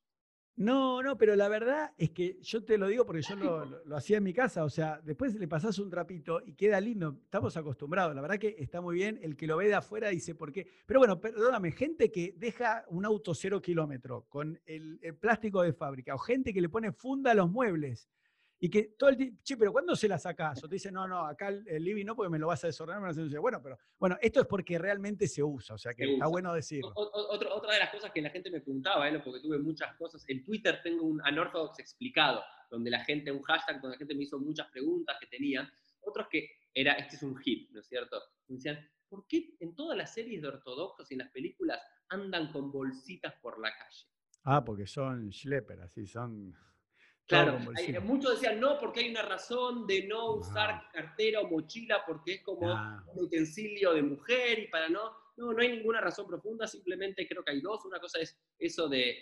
No, no, pero la verdad es que yo te lo digo porque yo lo, lo- lo hacía en mi casa, o sea, después le pasás un trapito y queda lindo, estamos acostumbrados, la verdad que está muy bien, el que lo ve de afuera dice por qué, pero bueno, perdóname, gente que deja un auto cero kilómetro con el, el plástico de fábrica, o gente que le pone funda a los muebles, y que todo el tiempo, che, pero ¿cuándo se la sacás? O te dice, no, no, acá el, el living no, porque me lo vas a desordenar, me lo vas a ensuciar". Bueno, pero bueno, esto es porque realmente se usa, o sea que Se está usa. bueno decirlo. O- o- otro- otra de las cosas que la gente me preguntaba, ¿eh? porque tuve muchas cosas, en Twitter tengo un Unorthodox explicado, donde la gente, un hashtag donde la gente me hizo muchas preguntas que tenían, otros que era, este es un hit, ¿no es cierto? Me decían, ¿por qué en todas las series de ortodoxos y en las películas andan con bolsitas por la calle? Ah, porque son schlepper, así, son... Claro, hay- bolsillo. muchos decían no, porque hay una razón de no usar cartera o mochila, porque es como Ah. un utensilio de mujer y para no. No, no hay ninguna razón profunda, simplemente creo que hay dos. Una cosa es eso de.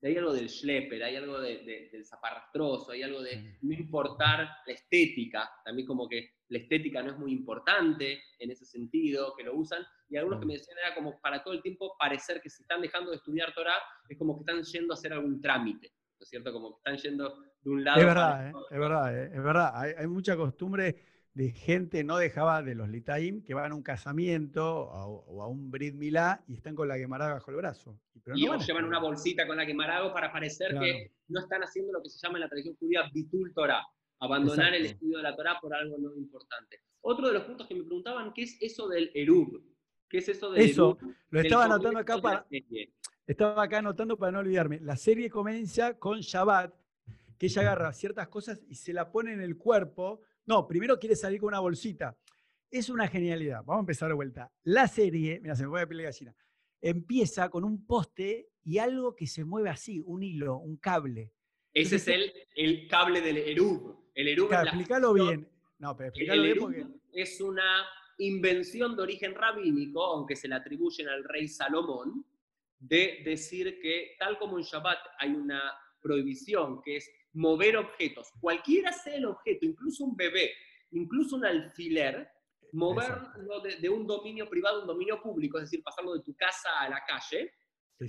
de hay algo del schlepper, hay algo de- de- del zaparrastroso, hay algo de no importar la estética, también como que la estética no es muy importante en ese sentido, que lo usan, y algunos que me decían era como para todo el tiempo parecer que si están dejando de estudiar Torah, es como que están yendo a hacer algún trámite, ¿no es cierto? Como que están yendo de un lado Es para verdad, ¿eh? es verdad, ¿eh? es verdad. Hay, hay mucha costumbre de gente no dejaba de los litaim que van a un casamiento o, o a un brit milá y están con la quemará bajo el brazo. Y- Pero y no llevan una bolsita con la que marago para parecer Claro. que no están haciendo lo que se llama en la tradición judía bitul Torah, abandonar el estudio de la Torah por algo no importante. Otro de los puntos que me preguntaban, ¿qué es eso del erub? ¿Qué es eso del Eso, erub? Lo estaba anotando acá para? Estaba acá anotando para no olvidarme. La serie comienza con Shabbat, que ella agarra ciertas cosas y se la pone en el cuerpo. No, primero quiere salir con una bolsita. Es una genialidad. Vamos a empezar de vuelta. La serie, mira, se me pone la piel de gallina. Empieza con un poste y algo que se mueve así, un hilo, un cable. Ese es el, el cable del erub. El erub Claro, la explícalo bien. No, pero explícalo bien porque. es una invención de origen rabínico, aunque se le atribuyen al rey Salomón, de decir que tal como en Shabbat hay una prohibición que es mover objetos, cualquiera sea el objeto, incluso un bebé, incluso un alfiler, moverlo de, de un dominio privado a un dominio público, es decir, pasarlo de tu casa a la calle,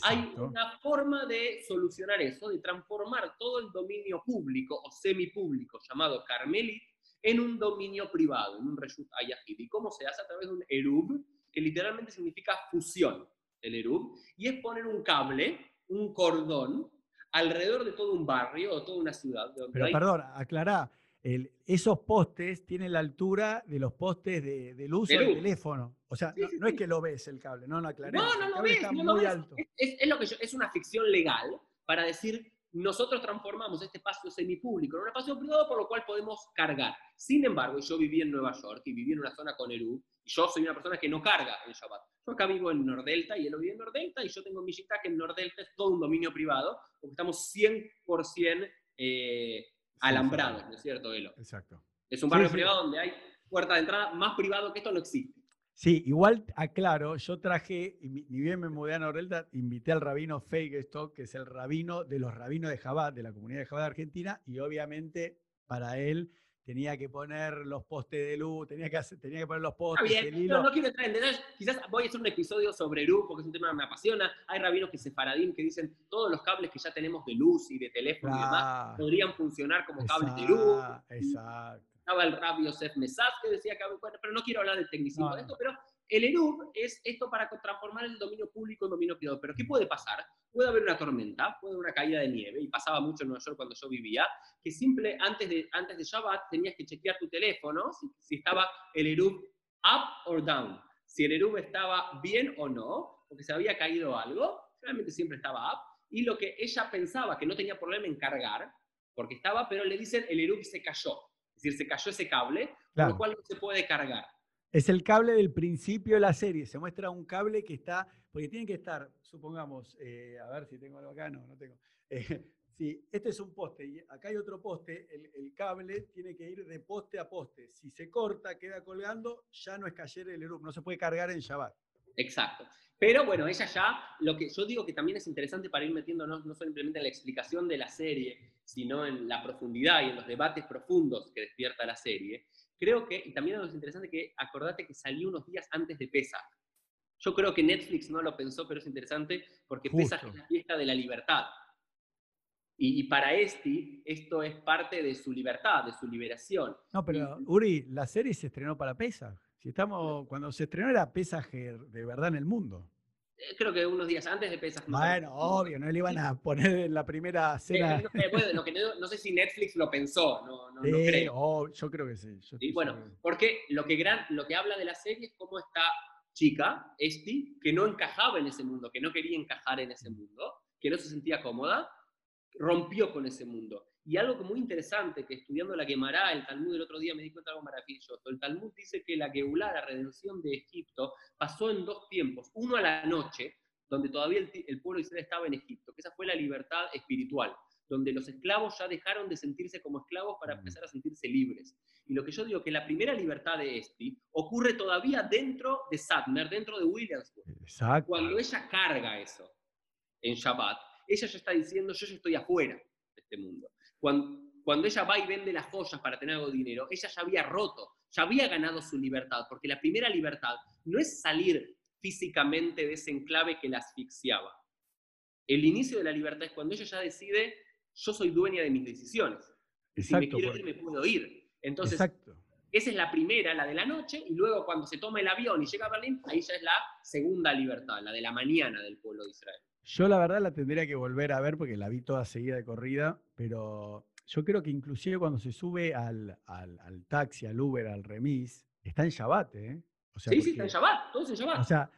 hay una forma de solucionar eso, de transformar todo el dominio público o semipúblico llamado Carmelit en un dominio privado, en un Reshut Ayahid. ¿Y cómo se hace? A través de un Erub, que literalmente significa fusión, el Erub, y es poner un cable, un cordón, alrededor de todo un barrio o toda una ciudad. Donde Pero hay- perdón, aclará. el- esos postes tienen la altura de los postes de, de luz De o del teléfono. O sea, Sí, no, sí, no es que lo ves el cable, no, no aclaremos. No, no lo ves, está no lo muy ves. alto. Es, es- es lo que yo- es una ficción legal para decir, nosotros transformamos este espacio semipúblico en un espacio privado por lo cual podemos cargar. Sin embargo, yo viví en Nueva York y viví en una zona con Eru, y yo soy una persona que no carga en Shabbat. Yo acá vivo en Nordelta y él vive en Nordelta y yo tengo en Millita que en Nordelta es todo un dominio privado porque estamos 100% eh, alambrados, ¿no es cierto, Elo? Exacto. Es un Sí, barrio sí. privado donde hay puerta de entrada más privado que esto no existe. Sí, igual aclaro, yo traje, ni bien me mudé a Nordelta, invité al rabino Feigestock, que es el rabino de los rabinos de Jabat, de la comunidad de Jabat de Argentina, y obviamente para él tenía que poner los postes de luz, tenía que, hacer- tenía que poner los postes, bien, el no, hilo. no quiero entrar en detalles. Quizás voy a hacer un episodio sobre luz porque es un tema que me apasiona. Hay rabinos que se paradín que dicen todos los cables que ya tenemos de luz y de teléfono y demás podrían funcionar como cables de luz. exacto. Estaba el rabbi Yosef Mesaz que decía que, bueno, pero no quiero hablar del tecnicismo No, de esto, pero el ERUB es esto para transformar el dominio público en dominio privado. Pero ¿qué puede pasar? Puede haber una tormenta, puede haber una caída de nieve, y pasaba mucho en Nueva York cuando yo vivía, que simple, antes de, antes de Shabbat tenías que chequear tu teléfono si, si estaba el ERUB up or down, si el ERUB estaba bien o no, porque se había caído algo, realmente siempre estaba up, y lo que ella pensaba que no tenía problema en cargar, porque estaba, pero le dicen el ERUB se cayó, decir, se cayó ese cable, Claro. lo cual no se puede cargar. Es el cable del principio de la serie. Se muestra un cable que está, porque tiene que estar, supongamos, eh, a ver si tengo algo acá, no, no tengo. Eh, si este es un poste y acá hay otro poste, el, el cable tiene que ir de poste a poste. Si se corta, queda colgando, ya no es cayer el Erup, no se puede cargar en Shabbat. Exacto. Pero bueno, ella ya, lo que yo digo que también es interesante para ir metiéndonos no simplemente en la explicación de la serie, sino en la profundidad y en los debates profundos que despierta la serie, creo que, y también es interesante que acordate que salió unos días antes de Pesach. Yo creo que Netflix no lo pensó, pero es interesante porque Pesach Justo. es la fiesta de la libertad. Y, y para Esti, esto es parte de su libertad, de su liberación. No, pero Uri, la serie se estrenó para Pesaj. Si estamos, cuando se estrenó era Pesaj de verdad en el mundo. Eh, Creo que unos días antes de Pesach. no Bueno, obvio, no le iban a poner en la primera Eh, cena. no, sé, bueno, lo que no, no sé si Netflix lo pensó, no, no, no Sí, creo. oh, yo creo que sí. estoy Bueno, seguro porque lo que, gran, lo que habla de la serie es cómo esta chica, Esti, que no encajaba en ese mundo, que no quería encajar en ese mundo, que no se sentía cómoda, rompió con ese mundo. Y algo muy interesante, que estudiando la Gemara, el Talmud el otro día me di cuenta de algo maravilloso. El Talmud dice que la Geulah, la redención de Egipto, pasó en dos tiempos. Uno a la noche, donde todavía el, pueblo de Israel estaba en Egipto, que esa fue la libertad espiritual, donde los esclavos ya dejaron de sentirse como esclavos para Mm. empezar a sentirse libres. Y lo que yo digo que la primera libertad de Esti ocurre todavía dentro de Sadmer, dentro de Williamsburg. Exacto. Cuando ella carga eso en Shabbat, ella ya está diciendo, yo ya estoy afuera de este mundo. Cuando, cuando ella va y vende las joyas para tener algo de dinero, ella ya había roto, ya había ganado su libertad, porque la primera libertad no es salir físicamente de ese enclave que la asfixiaba. El inicio de la libertad es cuando ella ya decide, yo soy dueña de mis decisiones. Y si me Exacto, quiero porque- ir, me puedo ir. Entonces, Exacto. esa es la primera, la de la noche, y luego cuando se toma el avión y llega a Berlín, ahí ya es la segunda libertad, la de la mañana del pueblo de Israel. Yo la verdad la tendría que volver a ver porque la vi toda seguida de corrida, pero yo creo que inclusive cuando se sube al, al- al taxi, al Uber, al remis, está en Shabbat, ¿eh? O sea, sí, sí, está en Shabbat, todos en Shabbat. O sea,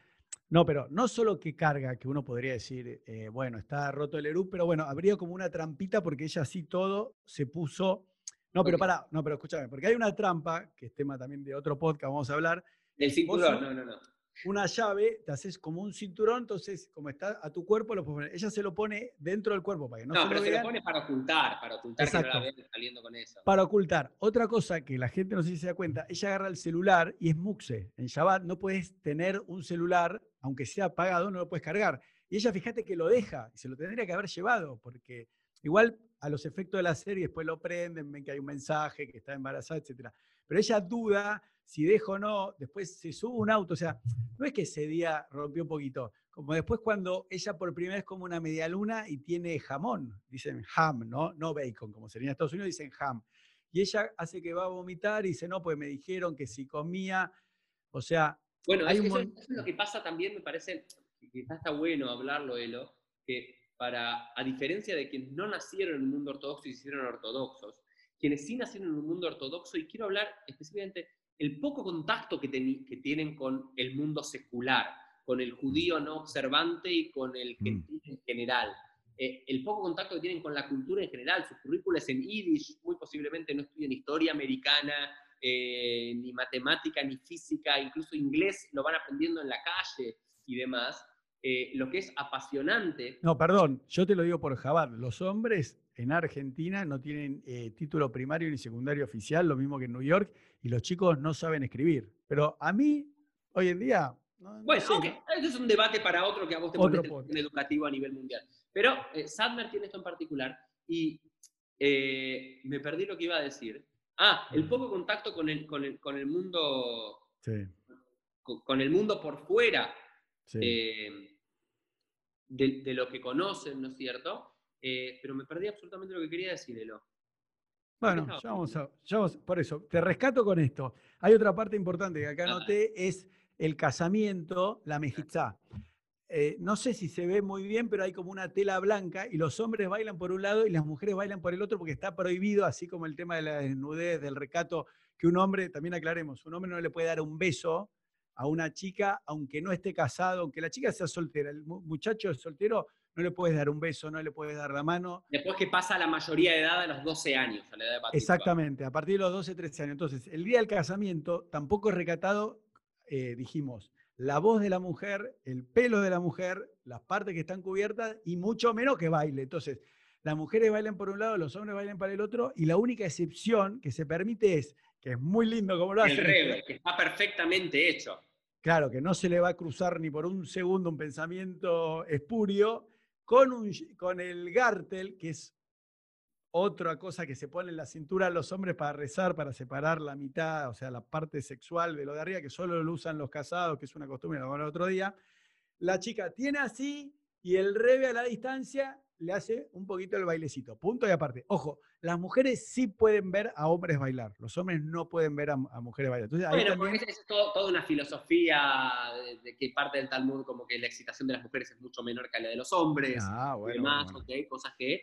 no, pero no solo que carga, que uno podría decir, eh, bueno, está roto el Eru, pero bueno, habría como una trampita porque ella así todo se puso. No, pero para, no, pero escúchame, porque hay una trampa, que es tema también de otro podcast, vamos a hablar, el cinturón, no, no, no. Una llave, te haces como un cinturón, entonces como está a tu cuerpo, lo puedes poner. Ella se lo pone dentro del cuerpo para que no, No, se pero lo se lo pone para ocultar, para ocultar que no la Exacto. vean saliendo con eso. para ocultar. Otra cosa que la gente no sé si se da cuenta, ella agarra el celular y es muxe. En Shabbat no puedes tener un celular, aunque sea apagado, no lo puedes cargar. Y ella, fíjate que lo deja, y se lo tendría que haber llevado, porque igual a los efectos de la serie después lo prenden, ven que hay un mensaje, que está embarazada, etc. Pero ella duda si deja o no, después se sube un auto, o sea, no es que ese día rompió un poquito, como después cuando ella por primera vez come una media luna y tiene jamón, dicen ham, ¿no? No bacon, como sería en Estados Unidos, dicen ham. Y ella hace que va a vomitar y dice, no, pues me dijeron que si comía, o sea, Bueno, Hay un eso, es lo que pasa también, me parece, que quizás está bueno hablarlo, Elo, que para, a diferencia de quienes no nacieron en el mundo ortodoxo y se hicieron ortodoxos, quienes sí nacieron en un mundo ortodoxo, y quiero hablar específicamente el poco contacto que, que tienen con el mundo secular, con el judío no observante y con el Mm. gentil en general. Eh, el poco contacto que tienen con la cultura en general, sus currículos en yiddish, muy posiblemente no estudian historia americana, eh, ni matemática, ni física, incluso inglés lo van aprendiendo en la calle y demás. Eh, lo que es apasionante. No, perdón, yo te lo digo por Jabad. Los hombres en Argentina no tienen eh, título primario ni secundario oficial, lo mismo que en New York, y los chicos no saben escribir. Pero a mí, hoy en día. no- no Bueno, sé, ok, ese es un debate para otro que a vos te Otro podcast. sistema educativo a nivel mundial. Pero eh, Sadmer tiene esto en particular y eh, me perdí lo que iba a decir. Ah, el poco contacto con el, con el, con el mundo Sí, con, con el mundo por fuera sí. eh, de, de lo que conocen, ¿no es cierto? Eh, pero me perdí absolutamente lo que quería decir, Elo. Bueno, no, ya vamos, a, ya vamos- por eso, te rescato con esto. Hay otra parte importante que acá anoté, es el casamiento, la mejizá. Eh, no sé si se ve muy bien, pero hay como una tela blanca y los hombres bailan por un lado y las mujeres bailan por el otro porque está prohibido, así como el tema de la desnudez, del recato, que un hombre, también aclaremos, un hombre no le puede dar un beso a una chica aunque no esté casado, aunque la chica sea soltera. El mu- muchacho es soltero, no le puedes dar un beso, no le puedes dar la mano, Después que pasa la mayoría de edad a los 12 años, a la edad de Patrick Exactamente, a partir de los 12, 13 años. Entonces, el día del casamiento tampoco es recatado, eh, dijimos, la voz de la mujer, el pelo de la mujer, las partes que están cubiertas y mucho menos que baile. Entonces, las mujeres bailan por un lado, los hombres bailan para el otro y la única excepción que se permite es, que es muy lindo como lo El hacen, rebe, que está perfectamente hecho. Claro, que no se le va a cruzar ni por un segundo un pensamiento espurio, con, un, con el gartel, que es otra cosa que se pone en la cintura a los hombres para rezar, para separar la mitad, o sea, la parte sexual de lo de arriba, que solo lo usan los casados, que es una costumbre, lo vamos a otro día. La chica tiene así y el rebe a la distancia le hace un poquito el bailecito. Punto y aparte. Ojo, las mujeres sí pueden ver a hombres bailar, los hombres no pueden ver a, a mujeres bailar. Entonces, Bueno, también- porque es todo- toda una filosofía de, de que parte del Talmud como que la excitación de las mujeres es mucho menor que la de los hombres Ah, y bueno, demás, bueno. ok, cosas que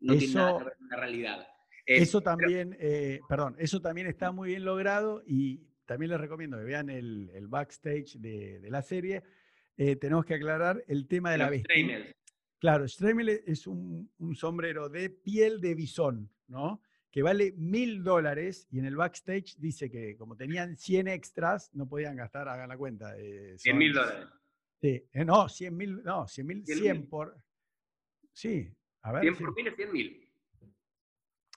no tienen nada Eso- que ver con la realidad. Eh, Eso también, eh, perdón, eso también está muy bien logrado y también les recomiendo que vean el, el backstage de, de la serie. Eh, tenemos que aclarar el tema de la los vestimenta. Claro, Stremel es un, un sombrero de piel de bisón, ¿no? Que vale mil dólares y en el backstage dice que como tenían 100 extras, no podían gastar, hagan la cuenta. eh, 100 son- mil dólares. Sí, eh, no, 100 mil, no, 100 mil, 100.000. 100 por... Sí, a ver. 100 sí. por mil es 100 mil.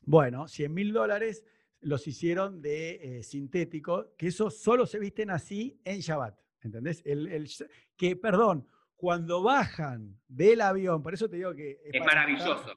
Bueno, 100 mil dólares los hicieron de eh, sintético, que eso solo se visten así en Shabbat, ¿entendés? El, el sh- que, perdón, cuando bajan del avión, por eso te digo que... Es maravilloso.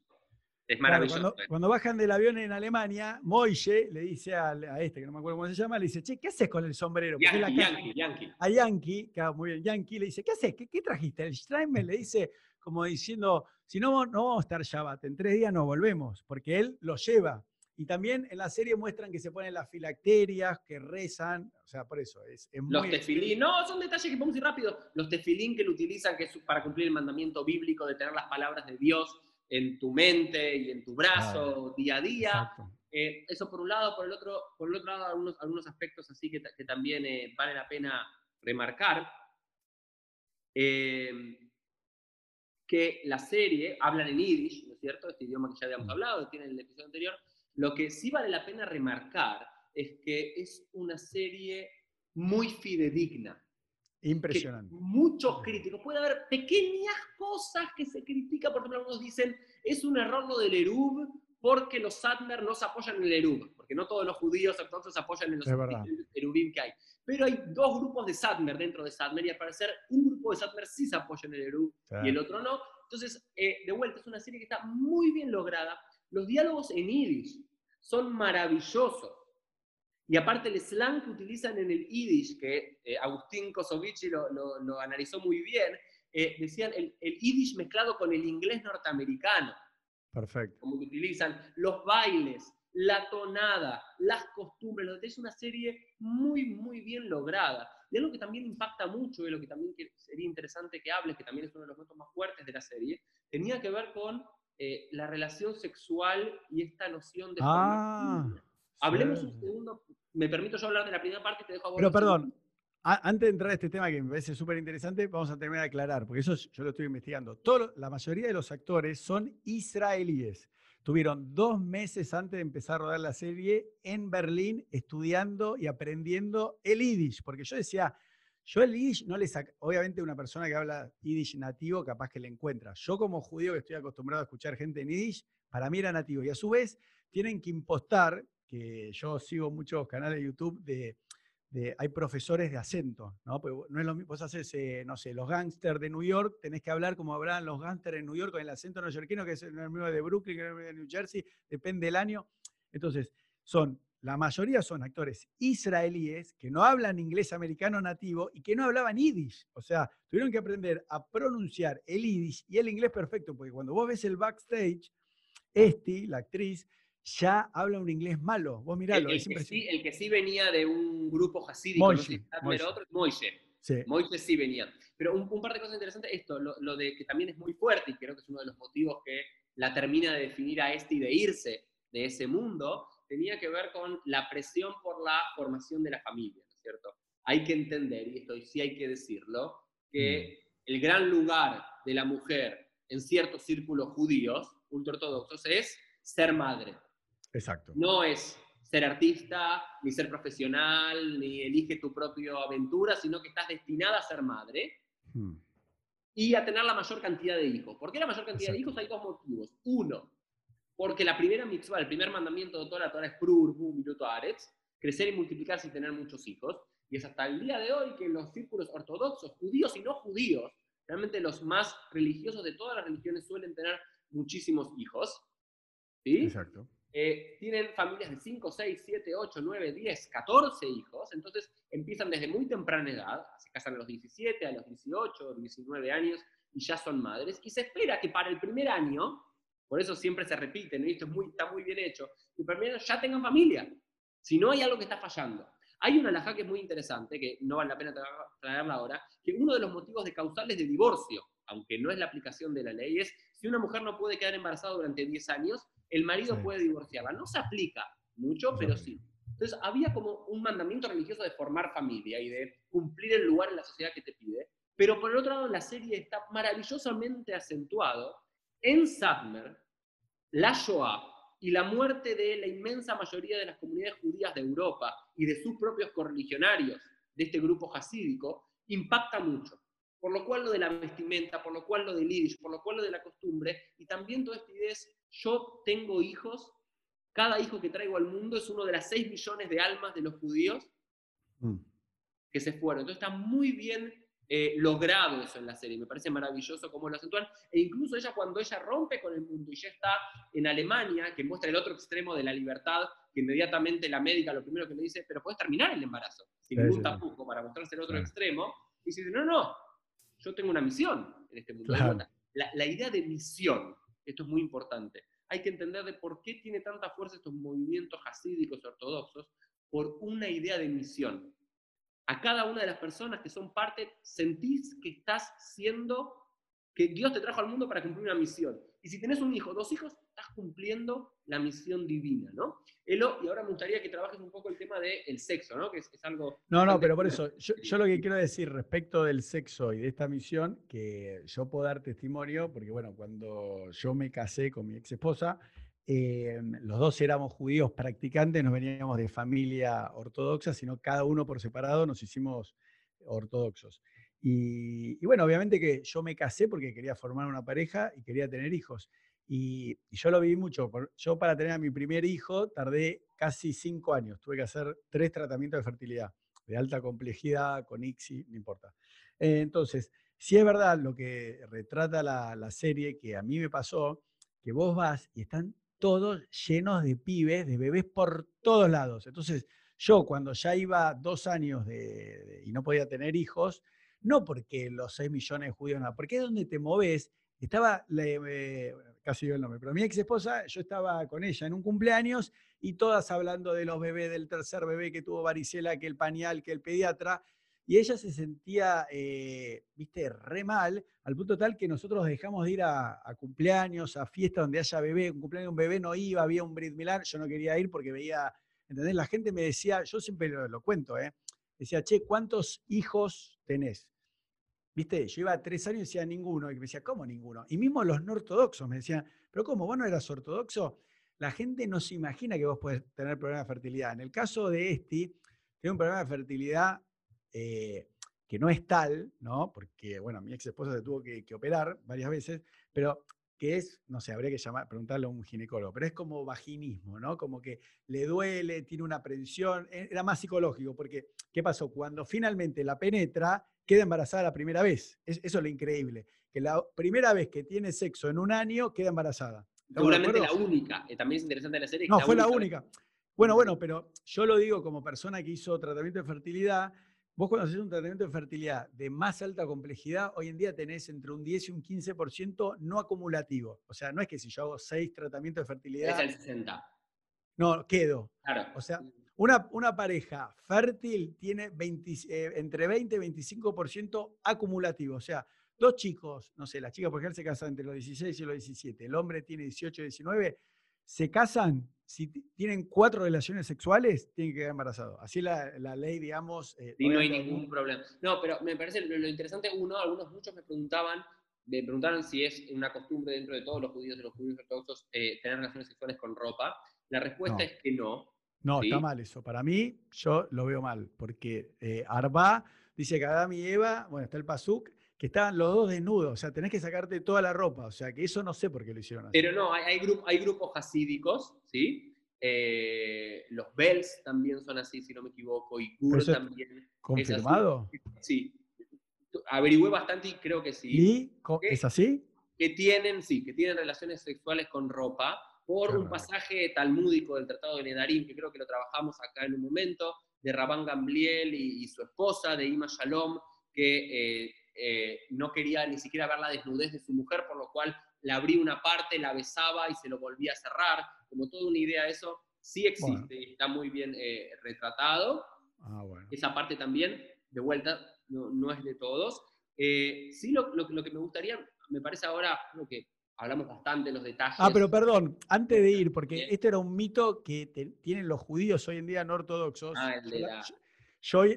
Es maravilloso. cuando, cuando bajan del avión en Alemania, Moille le dice a, este, que no me acuerdo cómo se llama, le dice, che, ¿qué haces con el sombrero? La Yankee, Yankee, a Yankee, que muy bien, Yankee le dice, ¿qué haces? ¿Qué, qué trajiste? El Steinmetz le dice, como diciendo, si no, no vamos a estar Shabbat, en tres días no volvemos, porque él lo lleva. Y también en la serie muestran que se ponen las filacterias, que rezan, o sea, por eso, es, es Los muy... tefilín, no, son detalles que podemos ir rápido. Los tefilín que lo utilizan que es para cumplir el mandamiento bíblico de tener las palabras de Dios en tu mente y en tu brazo día a día. Eh, eso por un lado, por el otro, por el otro lado, algunos, algunos aspectos así que, que también eh, vale la pena remarcar. Eh, que la serie, hablan en Yiddish, ¿no es cierto? Este idioma que ya habíamos Mm. hablado, tiene en el episodio anterior. Lo que sí vale la pena remarcar es que es una serie muy fidedigna. Impresionante. muchos críticos, puede haber pequeñas cosas que se critican, por ejemplo, algunos dicen, es un error lo del Erub porque los Sadmer no se apoyan en el Erub, porque no todos los judíos ortodoxos se apoyan en los. Erubim que hay. Pero hay dos grupos de Sadmer dentro de Sadmer y al parecer un grupo de Sadmer sí se apoya en el Erub y el otro no. Entonces, eh, de vuelta, es una serie que está muy bien lograda. Los diálogos en Yiddish son maravillosos. Y aparte el slang que utilizan en el Yiddish, que eh, Agustín Kosovici lo, lo- lo analizó muy bien, eh, decían el, el Yiddish mezclado con el inglés norteamericano, Perfecto. como que utilizan los bailes, la tonada, las costumbres, lo que es una serie muy, muy bien lograda. Y algo que también impacta mucho, y lo que también sería interesante que hables, que también es uno de los momentos más fuertes de la serie, tenía que ver con eh, la relación sexual y esta noción de... Ah. Hablemos sí. un segundo, me permito yo hablar de la primera parte y te dejo a vos Pero perdón, antes de entrar a este tema que me parece súper interesante, vamos a terminar de aclarar, porque eso es- yo lo estoy investigando. Todo, la mayoría de los actores son israelíes. Tuvieron dos meses antes de empezar a rodar la serie en Berlín estudiando y aprendiendo el yiddish, porque yo decía, yo el yiddish no le saca, obviamente una persona que habla yiddish nativo capaz que le encuentra. Yo como judío que estoy acostumbrado a escuchar gente en yiddish, para mí era nativo. Y a su vez tienen que impostar, que yo sigo muchos canales de YouTube de hay profesores de acento, ¿no? Vos- no es lo mismo, vos haces, eh, no sé, los gángsters de New York, tenés que hablar como hablan los gángsters en New York con el acento neoyorquino, que es el mismo de Brooklyn, que es el mismo de New Jersey, depende del año. Entonces, son, la mayoría son actores israelíes que no hablan inglés americano nativo y que no hablaban yiddish. O sea, tuvieron que aprender a pronunciar el yiddish y el inglés perfecto, porque cuando vos ves el backstage, Esti, la actriz, ya habla un inglés malo. Vos El, miralo, el es que sí, el que sí venía de un grupo hasídico, no sé Moishe, Moishe. otro, Moishe. Sí. Moisés sí venía. Pero un, un par de cosas interesantes, esto, lo, lo de que también es muy fuerte, y creo que es uno de los motivos que la termina de definir a y de irse de ese mundo, tenía que ver con la presión por la formación de la familia, ¿no es cierto? Hay que entender, y esto sí hay que decirlo, que el gran lugar de la mujer en ciertos círculos judíos, ultraortodoxos, es ser madre. Exacto. No es ser artista, ni ser profesional, ni elige tu propia aventura, sino que estás destinada a ser madre Mm. y a tener la mayor cantidad de hijos. ¿Por qué la mayor cantidad de Exacto. hijos? Hay dos motivos. Uno, porque la primera mitzvah, el primer mandamiento de toda la Torah es prur, bu, minuto aretz, crecer y multiplicarse y tener muchos hijos. Y es hasta el día de hoy que los círculos ortodoxos, judíos y no judíos, realmente los más religiosos de todas las religiones suelen tener muchísimos hijos. ¿Sí? Exacto. eh, tienen familias de 5, 6, 7, 8, 9, 10, 14 hijos, entonces empiezan desde muy temprana edad, se casan a los 17, a los 18, 19 años y ya son madres, y se espera que para el primer año, por eso siempre se repite, ¿no? y esto es muy, está muy bien hecho, que el primer año ya tengan familia, si no hay algo que está fallando. Hay una alhaja que es muy interesante, que no vale la pena tra- traerla ahora, que uno de los motivos de causales de divorcio, aunque no es la aplicación de la ley, es si una mujer no puede quedar embarazada durante 10 años, el marido Sí. puede divorciarla. No se aplica mucho, No pero sí. Entonces, había como un mandamiento religioso de formar familia y de cumplir el lugar en la sociedad que te pide. Pero por el otro lado, la serie está maravillosamente acentuado en Sadmer, la Shoah y la muerte de la inmensa mayoría de las comunidades judías de Europa y de sus propios correligionarios de este grupo hasídico impacta mucho. Por lo cual lo de la vestimenta, por lo cual lo del yiddish, por lo cual lo de la costumbre, y también toda esta idea es, yo tengo hijos, cada hijo que traigo al mundo es uno de las 6 millones de almas de los judíos Mm. que se fueron. Entonces está muy bien eh, logrado eso en la serie, me parece maravilloso cómo lo acentúan, e incluso ella cuando ella rompe con el mundo y ya está en Alemania, que muestra el otro extremo de la libertad, que inmediatamente la médica lo primero que le dice, pero puedes terminar el embarazo, sin Sí, ningún sí, tapujo, para mostrarse el otro extremo, y dice, no, no, yo tengo una misión en este mundo. Claro. La, la idea de misión, esto es muy importante. Hay que entender de por qué tiene tanta fuerza estos movimientos hasídicos ortodoxos, por una idea de misión a cada una de las personas que son parte, sentís que estás siendo, que Dios te trajo al mundo para cumplir una misión. Y si tenés un hijo, dos hijos, estás cumpliendo la misión divina, ¿no? Elo, y ahora me gustaría que trabajes un poco el tema del sexo, ¿no? Que es, es algo... No, no, pero por eso, yo, yo lo que quiero decir respecto del sexo y de esta misión, que yo puedo dar testimonio, porque bueno, cuando yo me casé con mi ex esposa, eh, los dos éramos judíos practicantes, no veníamos de familia ortodoxa, sino cada uno por separado nos hicimos ortodoxos. Y, y bueno, obviamente que yo me casé porque quería formar una pareja y quería tener hijos. Y, y yo lo viví mucho. Yo para tener a mi primer hijo tardé casi cinco años. Tuve que hacer tres tratamientos de fertilidad de alta complejidad, con ICSI, no importa. Eh, entonces, si es verdad lo que retrata la, la serie, que a mí me pasó, que vos vas y están todos llenos de pibes, de bebés por todos lados. Entonces, yo cuando ya iba dos años de, y no podía tener hijos, no porque los 6 millones de judíos, nada, porque es donde te moves. Estaba, eh, casi digo el nombre, pero mi ex esposa, yo estaba con ella en un cumpleaños y todas hablando de los bebés, del tercer bebé que tuvo varicela, que el pañal, que el pediatra. Y ella se sentía, eh, viste, re mal, al punto tal que nosotros dejamos de ir a, cumpleaños, a fiestas donde haya bebé, un cumpleaños de un bebé no iba, había un Brit Milán, yo no quería ir porque veía, ¿entendés? La gente me decía, yo siempre lo, cuento, ¿eh? Decía, che, ¿cuántos hijos tenés? Viste, yo iba tres años y decía ninguno, y me decía, ¿cómo ninguno? Y mismo los no ortodoxos me decían, pero ¿cómo? ¿Vos no eras ortodoxo? La gente no se imagina que vos podés tener problemas de fertilidad. En el caso de Esti, tiene un problema de fertilidad eh, que no es tal, ¿no? Porque, bueno, mi ex esposa se tuvo que, operar varias veces, pero que es, no sé, habría que llamar, preguntarle a un ginecólogo, pero es como vaginismo, ¿no? Como que le duele, tiene una aprensión, e, era más psicológico, porque, ¿qué pasó? Cuando finalmente la penetra, queda embarazada la primera vez. eso es lo increíble, que la primera vez que tiene sexo en un año, queda embarazada. Seguramente la única, eh, también es interesante la serie. No, fue la única. Bueno, bueno, pero yo lo digo como persona que hizo tratamiento de fertilidad, Vos cuando haces un tratamiento de fertilidad de más alta complejidad, hoy en día tenés entre un 10 y un 15% no acumulativo. O sea, no es que si yo hago seis tratamientos de fertilidad... Es el 60. No, quedo. Claro. O sea, una, una pareja fértil tiene eh, entre 20 y 25% acumulativo. O sea, dos chicos, no sé, las chicas por ejemplo se casan entre los 16 y los 17, el hombre tiene 18 y 19, se casan, si tienen cuatro relaciones sexuales, tienen que quedar embarazados. Así la, la ley, digamos... Eh, y no hay ningún problema. No, pero me parece lo, interesante, uno, algunos, muchos me preguntaban, me preguntaron si es una costumbre dentro de todos los judíos, de los judíos ortodoxos, eh, tener relaciones sexuales con ropa. La respuesta es que no. No, está mal eso. Para mí, yo lo veo mal, porque eh, Arba dice que Adam y Eva, bueno, está el Pasuk, que estaban los dos desnudos, o sea, tenés que sacarte toda la ropa, o sea, que eso no sé por qué lo hicieron así. Pero no, hay, hay grupos hasídicos, ¿sí? Eh, los Bells también son así, si no me equivoco, y Gur también. ¿Confirmado? sí. Averigüé bastante y creo que sí. ¿Y es así? Que tienen, sí, que tienen relaciones sexuales con ropa por un pasaje talmúdico del Tratado de Nedarim, que creo que lo trabajamos acá en un momento, de Rabán Gambliel y, su esposa, de Ima Shalom, que eh, eh, no quería ni siquiera ver la desnudez de su mujer, por lo cual le abría una parte, la besaba y se lo volvía a cerrar. Como toda una idea, eso sí existe está muy bien eh, retratado. Ah, Esa parte también, de vuelta, no, es de todos. Eh, sí, lo, que me gustaría, me parece ahora, creo que hablamos bastante de los detalles. Ah, pero perdón, antes de ir, porque este era un mito que tienen los judíos hoy en día no ortodoxos. Ah, el de la... Yo,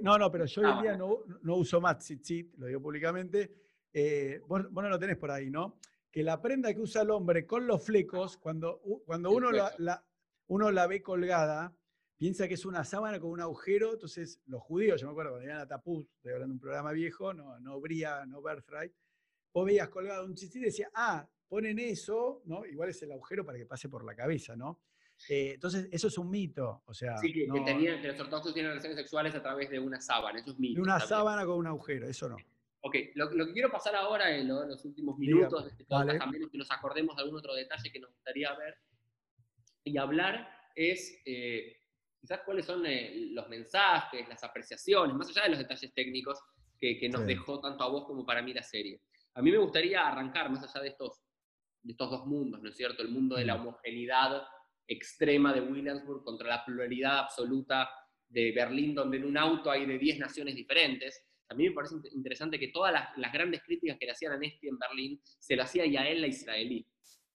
no, no, pero yo hoy en día no, no uso más tzitzit, lo digo públicamente. Eh, vos, no lo tenés por ahí, ¿no? Que la prenda que usa el hombre con los flecos, cuando, cuando uno, la, uno la ve colgada, piensa que es una sábana con un agujero. Entonces, los judíos, yo me acuerdo cuando iban a Tapuz, estoy hablando de un programa viejo, no, no Bría, no Birthright, vos veías colgado un tzitzit y decía, ah, ponen eso, ¿no? Igual es el agujero para que pase por la cabeza, ¿no? Eh, entonces, eso es un mito. O sea, sí, que, los ortodoxos tienen relaciones sexuales a través de una sábana, eso es mito. De una sábana con un agujero, eso no. Ok, lo, que quiero pasar ahora en, los últimos minutos de este también es que nos acordemos de algún otro detalle que nos gustaría ver y hablar es eh, quizás cuáles son eh, los mensajes, las apreciaciones, más allá de los detalles técnicos que, nos dejó tanto a vos como para mí la serie. A mí me gustaría arrancar más allá de estos, de estos dos mundos, ¿no es cierto? El mundo de la homogeneidad extrema de Williamsburg contra la pluralidad absoluta de Berlín, donde en un auto hay de 10 naciones diferentes. A mí me parece interesante que todas las, grandes críticas que le hacían a Nesti en Berlín se lo hacía él la israelí.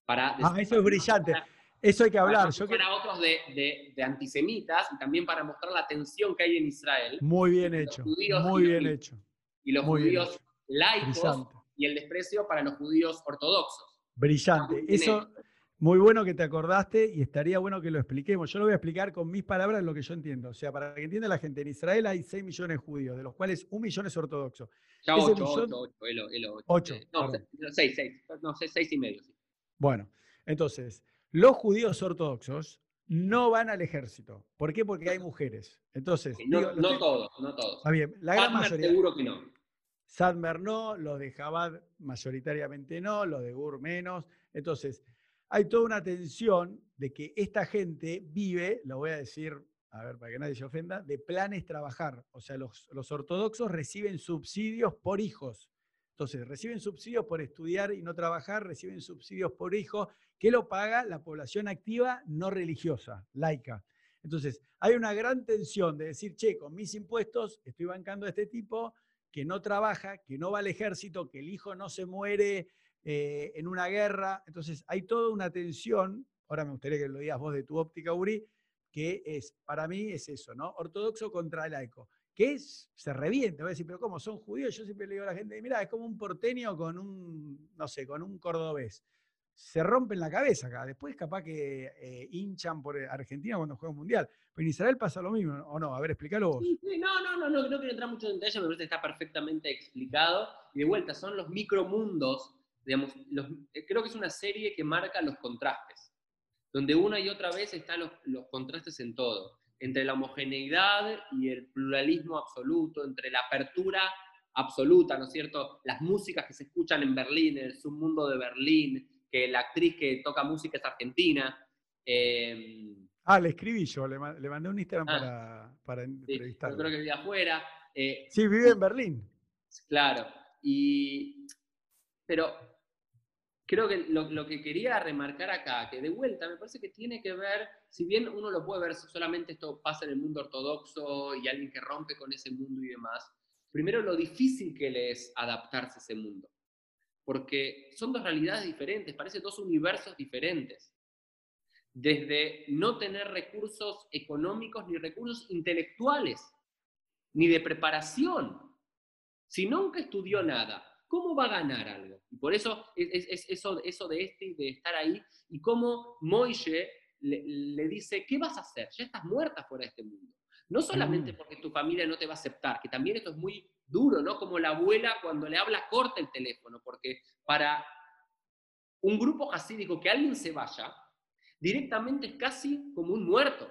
Para ah, eso es brillante. Eso hay que hablar. Para, Yo otros de, de, antisemitas y también para mostrar la tensión que hay en Israel. Muy bien hecho. Muy bien hecho. Y los judíos laicos y el desprecio para los judíos ortodoxos. Brillante. Eso, muy bueno que te acordaste y estaría bueno que lo expliquemos. Yo lo voy a explicar con mis palabras lo que yo entiendo. O sea, para que entienda la gente, en Israel hay 6 millones de judíos, de los cuales un millón es ortodoxo. Ya 8, 8, 8, No, 6, 6, no, 6 y medio. Sí. Bueno, entonces, los judíos ortodoxos no van al ejército. ¿Por qué? Porque hay mujeres. Entonces, no, no todos, no todos. Está bien, la gran mayoría. Seguro que no. Sadmer no, los de Jabad mayoritariamente no, los de Gur menos. Entonces, hay toda una tensión de que esta gente vive, lo voy a decir, a ver, para que nadie se ofenda, de planes trabajar. O sea, los, ortodoxos reciben subsidios por hijos. Entonces, reciben subsidios por estudiar y no trabajar, reciben subsidios por hijo, que lo paga la población activa no religiosa, laica. Entonces, hay una gran tensión de decir, che, con mis impuestos estoy bancando a este tipo que no trabaja, que no va al ejército, que el hijo no se muere eh, en una guerra. Entonces, hay toda una tensión, ahora me gustaría que lo digas vos de tu óptica, Uri, que es, para mí es eso, ¿no? Ortodoxo contra laico que es, se revienta, voy a decir, pero ¿cómo? ¿Son judíos? Yo siempre le digo a la gente, mira, es como un porteño con un, no sé, con un cordobés. Se rompen la cabeza acá. Después capaz que eh, hinchan por Argentina cuando juega un mundial. Pero en Israel pasa lo mismo, ¿o no? A ver, explícalo vos. no, no, no, no, no quiero entrar mucho en detalle, me parece que está perfectamente explicado. Y de vuelta, son los micromundos, digamos, los, eh, creo que es una serie que marca los contrastes, donde una y otra vez están los, los contrastes en todo entre la homogeneidad y el pluralismo absoluto, entre la apertura absoluta, ¿no es cierto? Las músicas que se escuchan en Berlín, en el submundo de Berlín, que la actriz que toca música es argentina. Em, ah, le escribí yo, le, mandé un Instagram ah, para, para sí, Yo creo que vive afuera. Eh, sí, vive en Berlín. Claro. Y, pero creo que lo, que quería remarcar acá, que de vuelta me parece que tiene que ver, si bien uno lo puede ver solamente esto pasa en el mundo ortodoxo y alguien que rompe con ese mundo y demás, primero lo difícil que le es adaptarse a ese mundo. Porque son dos realidades diferentes, parecen dos universos diferentes. Desde no tener recursos económicos ni recursos intelectuales, ni de preparación. Si nunca estudió nada, ¿cómo va a ganar algo? Y por eso es, eso, eso de este, de estar ahí, y cómo Moishe le, dice, ¿qué vas a hacer? Ya estás muerta fuera de este mundo. No solamente mm. porque tu familia no te va a aceptar, que también esto es muy duro, ¿no? Como la abuela cuando le habla corta el teléfono, porque para un grupo hasídico que alguien se vaya, directamente es casi como un muerto.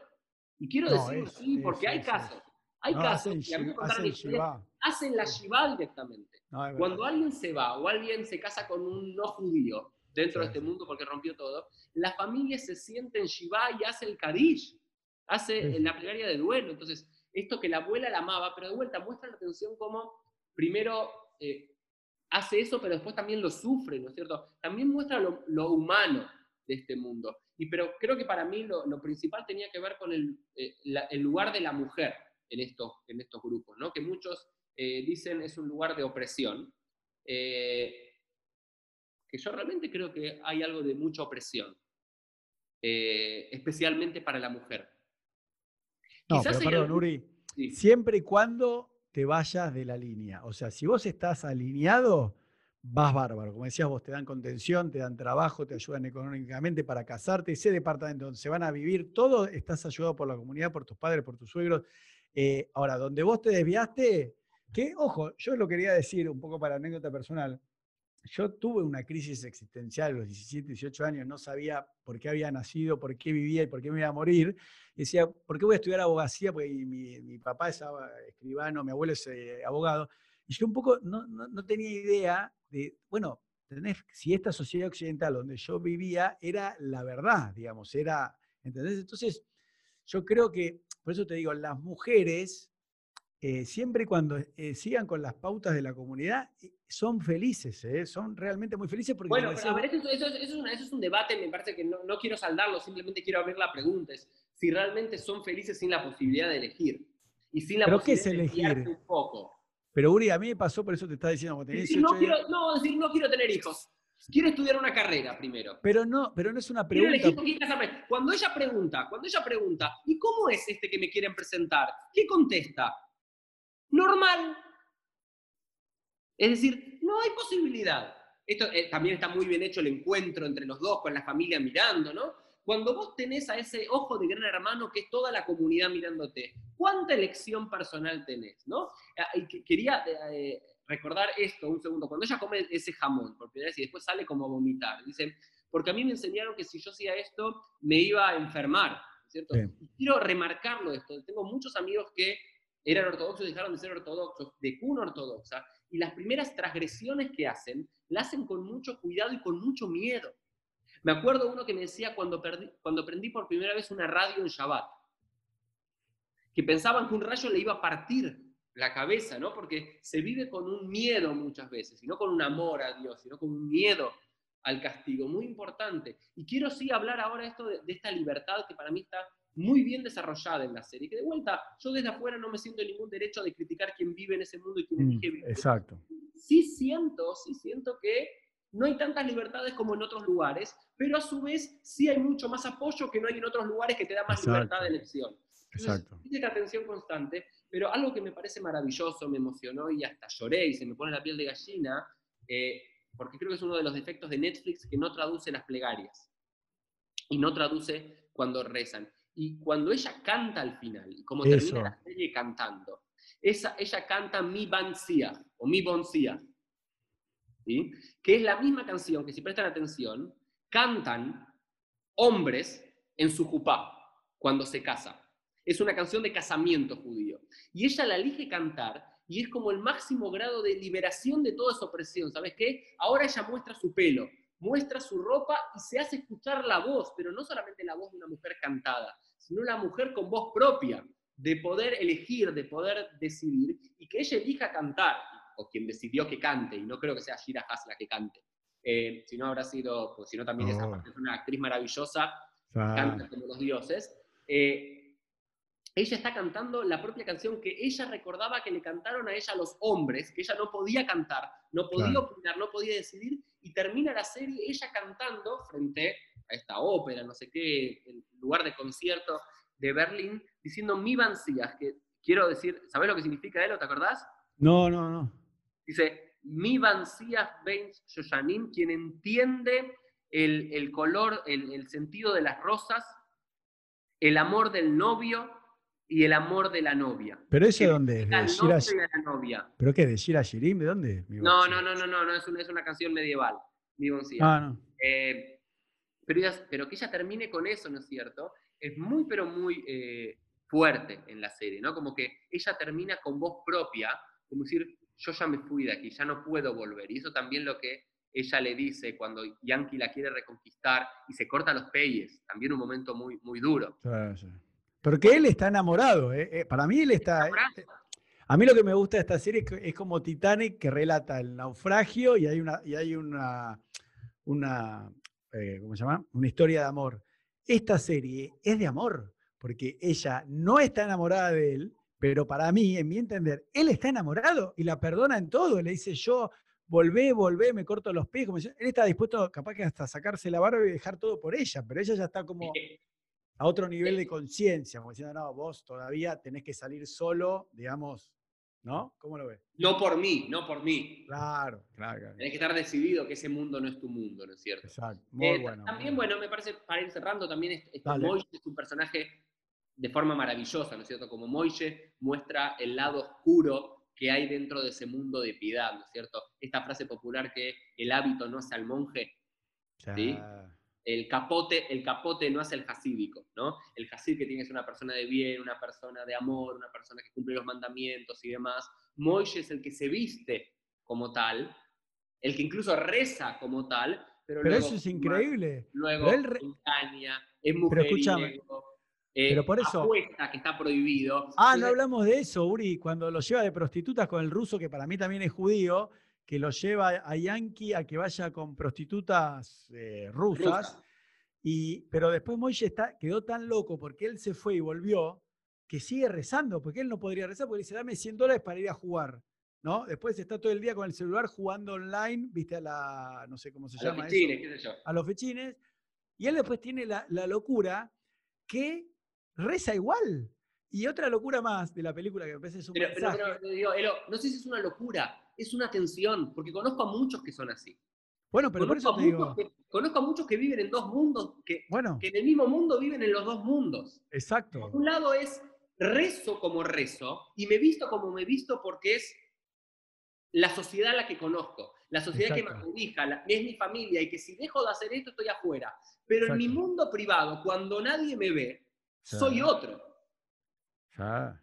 Y quiero decirlo así porque hay casos. Hay casos que a mí me hacen la Shiva directamente. Cuando alguien se va o alguien se casa con un no judío dentro de este mundo porque rompió todo, la familia se siente en Shiva y hace el Kadish, hace la plegaria de duelo. Entonces, esto que la abuela la amaba, pero de vuelta muestra la atención como primero eh, hace eso, pero después también lo sufre, ¿no es cierto? También muestra lo, humano de este mundo. Y pero creo que para mí lo, principal tenía que ver con el, eh, el lugar de la mujer en estos, en estos grupos, ¿no? que muchos eh, dicen es un lugar de opresión, eh, que yo realmente creo que hay algo de mucha opresión, eh, especialmente para la mujer. No, pero perdón, Uri, siempre y cuando te vayas de la línea. O sea, si vos estás alineado, vas bárbaro. Como decías vos, te dan contención, te dan trabajo, te ayudan económicamente para casarte. Ese departamento donde se van a vivir, todo estás ayudado por la comunidad, por tus padres, por tus suegros. Eh, ahora, donde vos te desviaste, que, ojo, yo lo quería decir un poco para anécdota personal. Yo tuve una crisis existencial a los 17, 18 años, no sabía por qué había nacido, por qué vivía y por qué me iba a morir. decía, ¿por qué voy a estudiar abogacía? Porque mi, papá es escribano, mi abuelo es eh, abogado. Y yo un poco no, no, tenía idea de, bueno, si esta sociedad occidental donde yo vivía era la verdad, digamos, era, ¿entendés? Entonces, yo creo que por eso te digo, las mujeres, eh, siempre y cuando eh, sigan con las pautas de la comunidad, eh, son felices, son realmente muy felices. Porque bueno, a ver, eso, es un debate, me parece que no, quiero saldarlo, simplemente quiero abrir la pregunta, es si realmente son felices sin la posibilidad de elegir. Y sin la ¿Pero posibilidad qué es elegir? un poco. Pero Uri, a mí me pasó, por eso te estaba diciendo, no, quiero, no, decir, no quiero tener hijos. Quiero estudiar una carrera primero. Pero no, pero no es una pregunta. Cuando ella pregunta, cuando ella pregunta, ¿y cómo es este que me quieren presentar? ¿Qué contesta? Normal. Es decir, no hay posibilidad. Esto eh, también está muy bien hecho el encuentro entre los dos, con la familia mirando, ¿no? Cuando vos tenés a ese ojo de gran hermano que es toda la comunidad mirándote, ¿cuánta elección personal tenés, no? Ah, quería eh, recordar esto un segundo. Cuando ella come ese jamón por primera vez y después sale como a vomitar, dice, porque a mí me enseñaron que si yo hacía esto me iba a enfermar, ¿cierto? quiero remarcarlo esto. Tengo muchos amigos que eran ortodoxos y dejaron de ser ortodoxos, de cuna ortodoxa, y las primeras transgresiones que hacen, las hacen con mucho cuidado y con mucho miedo. Me acuerdo uno que me decía cuando, perdí, cuando prendí por primera vez una radio en Shabbat, que pensaban que un rayo le iba a partir la cabeza, ¿no? Porque se vive con un miedo muchas veces, y no con un amor a Dios, sino con un miedo al castigo, muy importante. Y quiero sí hablar ahora esto de, esta libertad que para mí está muy bien desarrollada en la serie. Que de vuelta, yo desde afuera no me siento en ningún derecho de criticar quién vive en ese mundo y quién Mm, elige vivir. exacto. Sí siento, sí siento que no hay tantas libertades como en otros lugares, pero a su vez sí hay mucho más apoyo que no hay en otros lugares que te da más Exacto. libertad de elección. Entonces, Exacto. esta atención constante, pero algo que me parece maravilloso, me emocionó y hasta lloré y se me pone la piel de gallina, eh, porque creo que es uno de los defectos de Netflix que no traduce las plegarias y no traduce cuando rezan. Y cuando ella canta al final, y como Eso. termina la serie cantando, esa, ella canta Mi Bancia o Mi Boncia, ¿sí? que es la misma canción que si prestan atención, cantan hombres en su jupá cuando se casa. Es una canción de casamiento judío. Y ella la elige cantar y es como el máximo grado de liberación de toda esa opresión. ¿Sabes qué? Ahora ella muestra su pelo, muestra su ropa y se hace escuchar la voz, pero no solamente la voz de una mujer cantada, sino la mujer con voz propia, de poder elegir, de poder decidir, y que ella elija cantar, o quien decidió que cante, y no creo que sea Shira Haas la que cante. Eh, si no habrá sido, pues si no también esa parte es una actriz maravillosa, Ah, canta como los dioses. eh, ella está cantando la propia canción que ella recordaba que le cantaron a ella los hombres, que ella no podía cantar, no podía Claro. opinar, no podía decidir, y termina la serie ella cantando frente a esta ópera, no sé qué, el lugar de concierto de Berlín, diciendo mi vancías, que quiero decir, ¿sabés lo que significa él? ¿Te acordás? No, no, no. Dice, mi vancías ben Shoshanim, quien entiende el, el color, el, el sentido de las rosas, el amor del novio y el amor de la novia. ¿Pero eso dónde es? ¿De la novia. ¿Pero qué? ¿De Shira Shirim? ¿De dónde? Mi No, no, no, no, no, no es, una, es una canción medieval, mi. Ah, no. Eh, pero, ella- pero que ella termine con eso, ¿no es cierto? Es muy, pero muy eh, fuerte en la serie, ¿no? Como que ella termina con voz propia, como decir, yo ya me fui de aquí, ya no puedo volver. Y eso también lo que ella le dice cuando Yankee la quiere reconquistar y se corta los peyes, también un momento muy, muy duro. Sí, sí. Porque él está enamorado. ¿eh? Eh, Para mí él está... eh, A mí lo que me gusta de esta serie es, es como Titanic que relata el naufragio y hay una, y hay una, una eh, ¿cómo se llama? Una historia de amor. Esta serie es de amor, porque ella no está enamorada de él, pero para mí, en mi entender, él está enamorado y la perdona en todo. Le dice yo, volvé, volvé, me corto los pies. Como si- él está dispuesto capaz que hasta sacarse la barba y dejar todo por ella, pero ella ya está como a otro nivel de conciencia, como diciendo, no, vos todavía tenés que salir solo, digamos, ¿no? ¿Cómo lo ves? No por mí, no por mí. Claro, claro, claro. Tenés que estar decidido que ese mundo no es tu mundo, ¿no es cierto? Exacto. Muy Eh, bueno. También, muy bueno, me parece, para ir cerrando, también este, este. Moishe es un personaje de forma maravillosa, ¿no es cierto? Como Moishe muestra el lado oscuro que hay dentro de ese mundo de piedad, ¿no es cierto? Esta frase popular que el hábito no hace al monje, ¿sí? Ya. El capote, el capote no hace el hasídico, ¿no? El hasíd que tiene que ser una persona de bien, una persona de amor, una persona que cumple los mandamientos y demás. Moishe es el que se viste como tal, el que incluso reza como tal, pero, Pero luego eso es increíble. Luego Pero él re- engaña, es mujeriego, eh, pero por eso- apuesta que está prohibido. Ah, no hablamos de eso, Uri, cuando lo lleva de prostitutas con el ruso, que para mí también es judío, que lo lleva a Yankee a que vaya con prostitutas eh, rusas. rusa. Y, pero después Moishe está, quedó tan loco porque él se fue y volvió, que sigue rezando, porque él no podría rezar, porque dice, dame 100 dólares para ir a jugar. ¿no? Después está todo el día con el celular jugando online, viste, a la, no sé cómo se A los llama eso, fichines, qué sé yo. a los fechines. Y él después tiene la, la locura que reza igual. Y otra locura más de la película que me parece es un Pero, pero- mensaje. pero, digo, Elo, no sé si es una locura, es una tensión, porque conozco a muchos que son así. bueno, pero por conozco, eso a te muchos digo, que, conozco a muchos que viven en dos mundos, que, bueno, que en el mismo mundo viven en los dos mundos. exacto. Por un lado es rezo como rezo y me visto como me visto porque es la sociedad la que conozco, la sociedad que me la- es mi familia y que si dejo de hacer esto estoy afuera. Pero en mi mundo privado, cuando nadie me ve, Sí. soy otro. ¿no?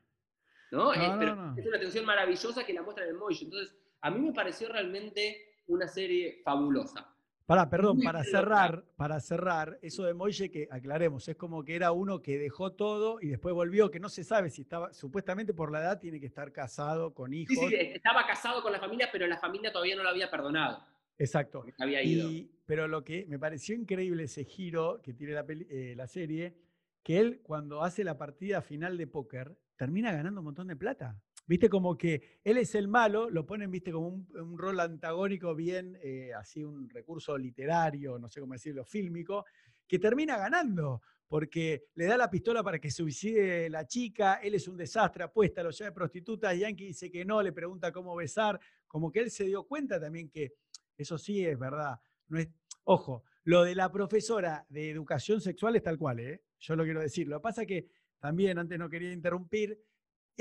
No, Eh, no, pero no. Es una tensión maravillosa que la muestra en el Moishe. Entonces, a mí me pareció realmente una serie fabulosa. Pará, perdón, Muy para loca. cerrar, para cerrar, eso de Moille que aclaremos, es como que era uno que dejó todo y después volvió, que no se sabe si estaba, supuestamente por la edad tiene que estar casado, con hijos. Sí, sí, estaba casado con la familia, pero la familia todavía no lo había perdonado. Exacto. Había ido. Y, pero lo que me pareció increíble ese giro que tiene la, peli- eh, la serie que él cuando hace la partida final de póker termina ganando un montón de plata. Viste como que él es el malo, lo ponen, viste, como un, rol antagónico bien, eh, así un recurso literario, no sé cómo decirlo, fílmico, que termina ganando, porque le da la pistola para que suicide la chica, él es un desastre, apuesta, lo lleva de prostituta, Yankee dice que no, le pregunta cómo besar, como que él se dio cuenta también que eso sí es verdad. No es, ojo, lo de la profesora de educación sexual es tal cual, ¿eh? yo lo quiero decir. Lo que pasa que también, antes no quería interrumpir,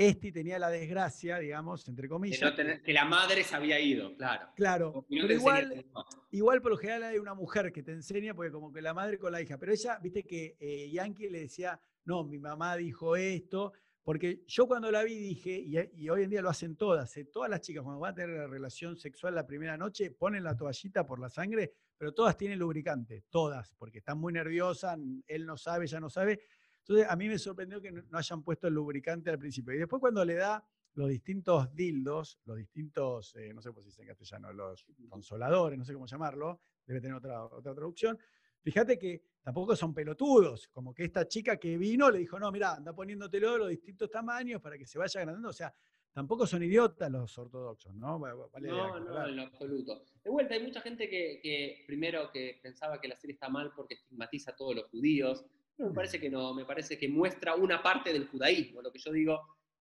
este tenía la desgracia, digamos, entre comillas. que la madre se había ido, claro. Claro, pero igual, igual por lo general hay una mujer que te enseña, porque como que la madre con la hija, pero ella, viste que eh, Yankee le decía, no, mi mamá dijo esto, porque yo cuando la vi dije, y, hoy en día lo hacen todas, eh, todas las chicas cuando van a tener la relación sexual la primera noche, ponen la toallita por la sangre, pero todas tienen lubricante, todas, porque están muy nerviosas, él no sabe, ella no sabe, entonces, a mí me sorprendió que no hayan puesto el lubricante al principio. Y después cuando le da los distintos dildos, los distintos, eh, no sé cómo se dice en castellano, los consoladores, no sé cómo llamarlo, debe tener otra, otra traducción. Fíjate que tampoco son pelotudos, como que esta chica que vino le dijo, no, mira, anda poniéndotelo de los distintos tamaños para que se vaya agrandando. O sea, tampoco son idiotas los ortodoxos, ¿no? no, no, en absoluto. De vuelta, hay mucha gente que, que, primero que pensaba que la serie está mal porque estigmatiza a todos los judíos, me parece que no, me parece que muestra una parte del judaísmo, lo que yo digo.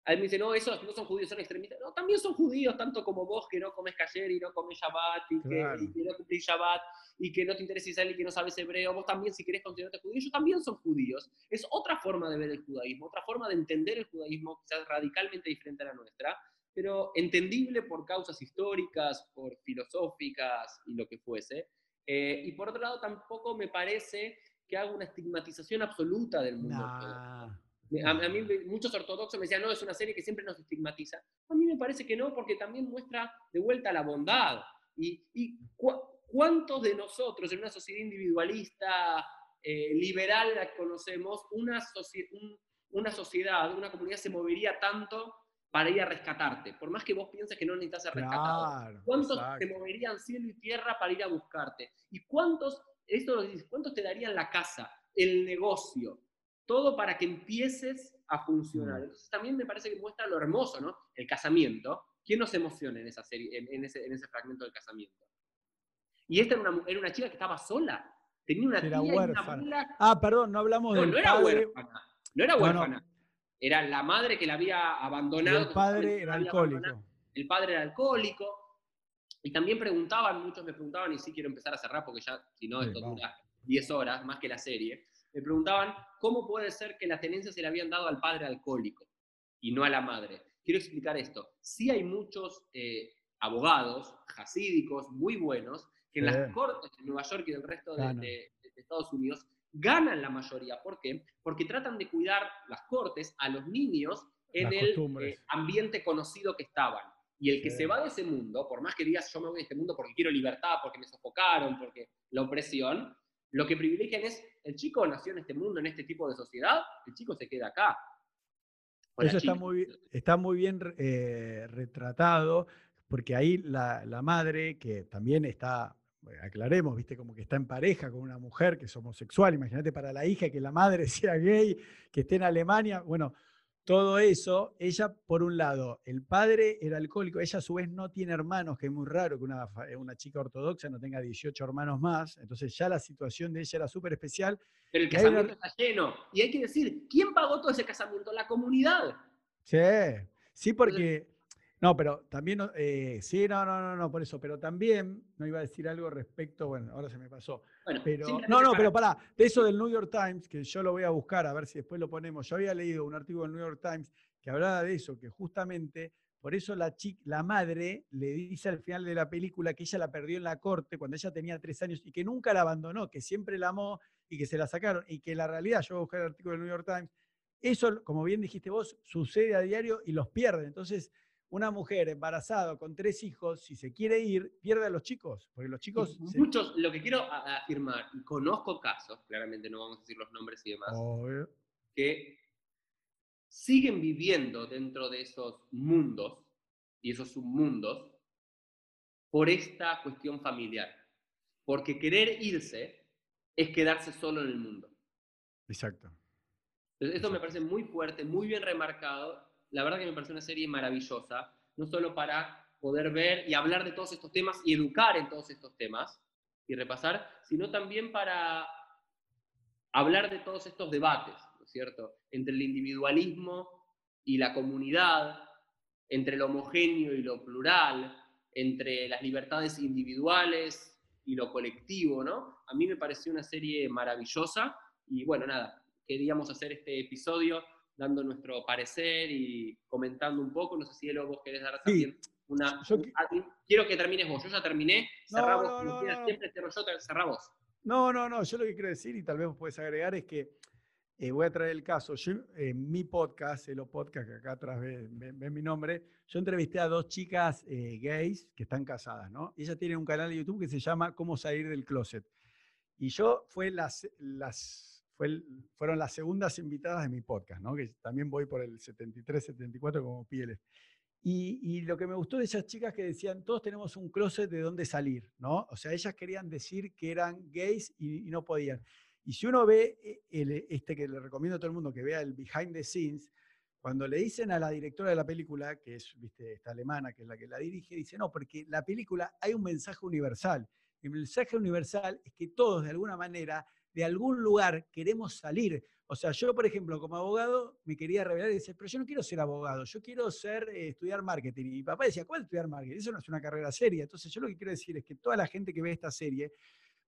A él me dice, no, esos no son judíos, son extremistas. No, también son judíos, tanto como vos que no comes cayer y no comes Shabbat y, que, no cumplís Shabbat y que no te interesa Israel y que no sabes hebreo. Vos también, si querés considerarte judío, ellos también son judíos. Es otra forma de ver el judaísmo, otra forma de entender el judaísmo, quizás radicalmente diferente a la nuestra, pero entendible por causas históricas, por filosóficas y lo que fuese. Eh, y por otro lado, tampoco me parece que haga una estigmatización absoluta del mundo A, mí muchos ortodoxos me decían, no, es una serie que siempre nos estigmatiza. A mí me parece que no, porque también muestra de vuelta la bondad. ¿Y, y cuántos de nosotros en una sociedad individualista, eh, liberal la conocemos, una, una sociedad, una comunidad se movería tanto para ir a rescatarte, por más que vos pienses que no necesitas ser rescatado. ¿Cuántos se moverían cielo y tierra para ir a buscarte? ¿Y cuántos esto lo dices, ¿cuántos te darían la casa, el negocio? Todo para que empieces a funcionar. Mm. Entonces también me parece que muestra lo hermoso, ¿no? El casamiento. ¿Quién nos emociona en esa serie, en, ese, fragmento del casamiento? Y esta era una, era una chica que estaba sola. Tenía una tía huérfana. Ah, perdón, no hablamos de. No era huérfana. No era huérfana. Era la madre que la había abandonado. el padre era alcohólico. El padre era alcohólico y también preguntaban, muchos me preguntaban, y sí quiero empezar a cerrar porque ya, si no, esto dura 10 horas, más que la serie. Me preguntaban cómo puede ser que la tenencia se le habían dado al padre alcohólico y no a la madre. Quiero explicar esto. Sí hay muchos eh, abogados jasídicos muy buenos que en las cortes de Nueva York y del resto de, Estados Unidos ganan la mayoría. ¿Por qué? Porque tratan de cuidar las cortes a los niños en el eh, ambiente conocido que estaban. Y el que se va de ese mundo, por más que digas yo me voy de este mundo porque quiero libertad, porque me sofocaron, porque la opresión, lo que privilegian es, el chico nació en este mundo, en este tipo de sociedad, el chico se queda acá. Eso está muy, está muy bien eh, retratado, porque ahí la, la, madre, que también está, aclaremos, viste, como que está en pareja con una mujer que es homosexual, imagínate para la hija que la madre sea gay, que esté en Alemania, bueno, todo eso, ella, por un lado, el padre era alcohólico, ella a su vez no tiene hermanos, que es muy raro que una, eh, una chica ortodoxa no tenga 18 hermanos más, entonces ya la situación de ella era súper especial. Pero el casamiento está lleno, y hay que decir, ¿quién pagó todo ese casamiento? La comunidad. Sí, sí, porque no, pero también, eh, sí, no, no, no, no, por eso, pero también, no iba a decir algo respecto, bueno, ahora se me pasó. pero, no, no, pero pará, de eso del New York Times, que yo lo voy a buscar a ver si después lo ponemos. Yo había leído un artículo del New York Times que hablaba de eso, que justamente por eso la, chica, la madre le dice al final de la película que ella la perdió en la corte cuando ella tenía tres años y que nunca la abandonó, que siempre la amó y que se la sacaron. Y que la realidad, yo voy a buscar el artículo del New York Times, eso, como bien dijiste vos, sucede a diario y los pierden. Entonces, una mujer embarazada con tres hijos, si se quiere ir, pierde a los chicos, porque los chicos... Muchos, lo que quiero afirmar, y conozco casos, claramente no vamos a decir los nombres y demás, que siguen viviendo dentro de esos mundos y esos submundos por esta cuestión familiar. Porque querer irse es quedarse solo en el mundo. Exacto. Entonces, eso me parece muy fuerte, muy bien remarcado. La verdad que me parece una serie maravillosa, no solo para poder ver y hablar de todos estos temas y educar en todos estos temas y repasar, sino también para hablar de todos estos debates, ¿no es cierto? Entre el individualismo y la comunidad, entre lo homogéneo y lo plural, entre las libertades individuales y lo colectivo, ¿no? A mí me pareció una serie maravillosa y bueno, nada, queríamos hacer este episodio dando nuestro parecer y comentando un poco. No sé si Elo, vos querés dar también una... quiero que termines vos, yo ya terminé, cerramos, no, no, no, siempre cierro yo, cerrá vos. No, no, no, yo lo que quiero decir, y tal vez vos puedes agregar, es que eh, voy a traer el caso. Yo, en mi podcast, Elo Podcast, que acá atrás ven, mi nombre, yo entrevisté a dos chicas eh, gays que están casadas, ¿no? Ellas tienen un canal de YouTube que se llama Cómo salir del closet. Y yo fue las, las, fue fueron las segundas invitadas de mi podcast, ¿no? Que también voy por el 73, 74 como pieles. Y, y, lo que me gustó de esas chicas que decían, todos tenemos un closet de dónde salir, ¿no? O sea, ellas querían decir que eran gays y no podían. Y si uno ve eh, el, este que le recomiendo a todo el mundo que vea el behind the scenes, cuando le dicen a la directora de la película, que es ¿viste, esta alemana, que es la que la dirige, dice, no, porque la película hay un mensaje universal. El mensaje universal es que todos, de alguna manera, de algún lugar queremos salir. O sea, yo, por ejemplo, como abogado, me quería revelar y decir, pero yo no quiero ser abogado, yo quiero ser, eh, estudiar marketing. Y mi papá decía, ¿cuál estudiar marketing? Eso no es una carrera seria. Entonces, yo lo que quiero decir es que toda la gente que ve esta serie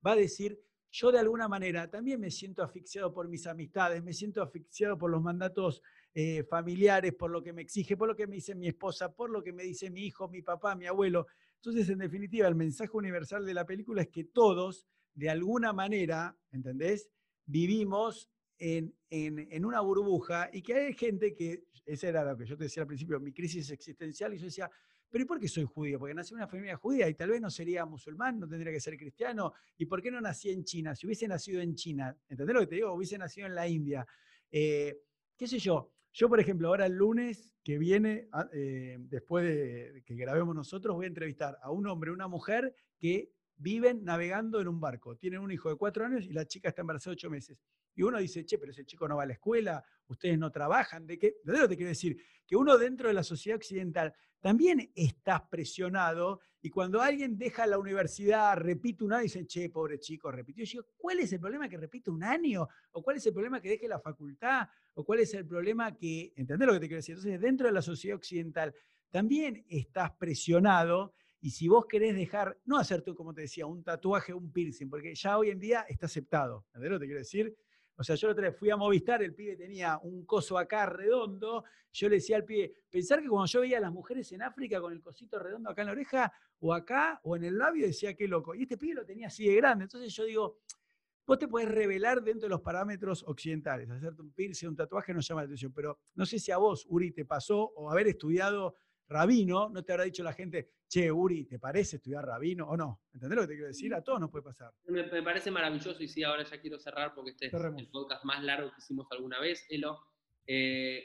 va a decir, yo de alguna manera también me siento asfixiado por mis amistades, me siento asfixiado por los mandatos eh, familiares, por lo que me exige, por lo que me dice mi esposa, por lo que me dice mi hijo, mi papá, mi abuelo. Entonces, en definitiva, el mensaje universal de la película es que todos, de alguna manera, ¿entendés? Vivimos en, en, una burbuja y que hay gente que, esa era lo que yo te decía al principio, mi crisis existencial, y yo decía, pero ¿y por qué soy judío? Porque nací en una familia judía y tal vez no sería musulmán, no tendría que ser cristiano. ¿Y por qué no nací en China? Si hubiese nacido en China, ¿entendés lo que te digo? Hubiese nacido en la India. Eh, ¿Qué sé yo? Yo, por ejemplo, ahora el lunes que viene, ah, eh, después de que grabemos nosotros, voy a entrevistar a un hombre una mujer que viven navegando en un barco. Tienen un hijo de cuatro años y la chica está embarazada ocho meses. Y uno dice, che, pero ese chico no va a la escuela, ustedes no trabajan. ¿De qué? ¿De qué te quiero decir? Que uno dentro de la sociedad occidental también estás presionado y cuando alguien deja la universidad, repite un año, dicen, che, pobre chico, repitió. Yo digo, ¿cuál es el problema que repite un año? ¿O cuál es el problema que deje la facultad? ¿O cuál es el problema que, ¿entendés lo que te quiero decir? Entonces, dentro de la sociedad occidental también estás presionado y si vos querés dejar, no hacerte, como te decía, un tatuaje, un piercing, porque ya hoy en día está aceptado, ¿entendés lo que te quiero decir? O sea, yo otra vez fui a Movistar, el pibe tenía un coso acá redondo. Yo le decía al pibe, pensar que cuando yo veía a las mujeres en África con el cosito redondo acá en la oreja, o acá, o en el labio, decía qué loco. Y este pibe lo tenía así de grande. Entonces yo digo, vos te podés revelar dentro de los parámetros occidentales. Hacerte un piercing, un tatuaje no llama la atención. Pero no sé si a vos, Uri, te pasó o haber estudiado rabino, no te habrá dicho la gente, che, Uri, ¿te parece estudiar rabino o no? ¿Entendés lo que te quiero decir? A todos nos puede pasar. Me, parece maravilloso y sí, ahora ya quiero cerrar porque este es el podcast más largo que hicimos alguna vez, Elo. Eh,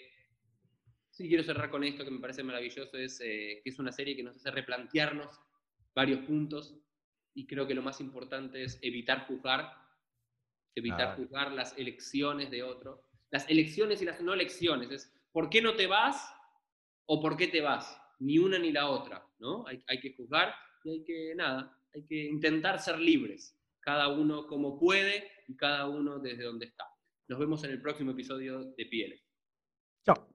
sí, quiero cerrar con esto que me parece maravilloso, es eh, que es una serie que nos hace replantearnos varios puntos y creo que lo más importante es evitar juzgar, evitar juzgar las elecciones de otro, las elecciones y las no elecciones, es ¿por qué no te vas o por qué te vas, ni una ni la otra, ¿no? Hay, que juzgar y hay que, nada, hay que intentar ser libres, cada uno como puede y cada uno desde donde está. Nos vemos en el próximo episodio de Pieles. Chao.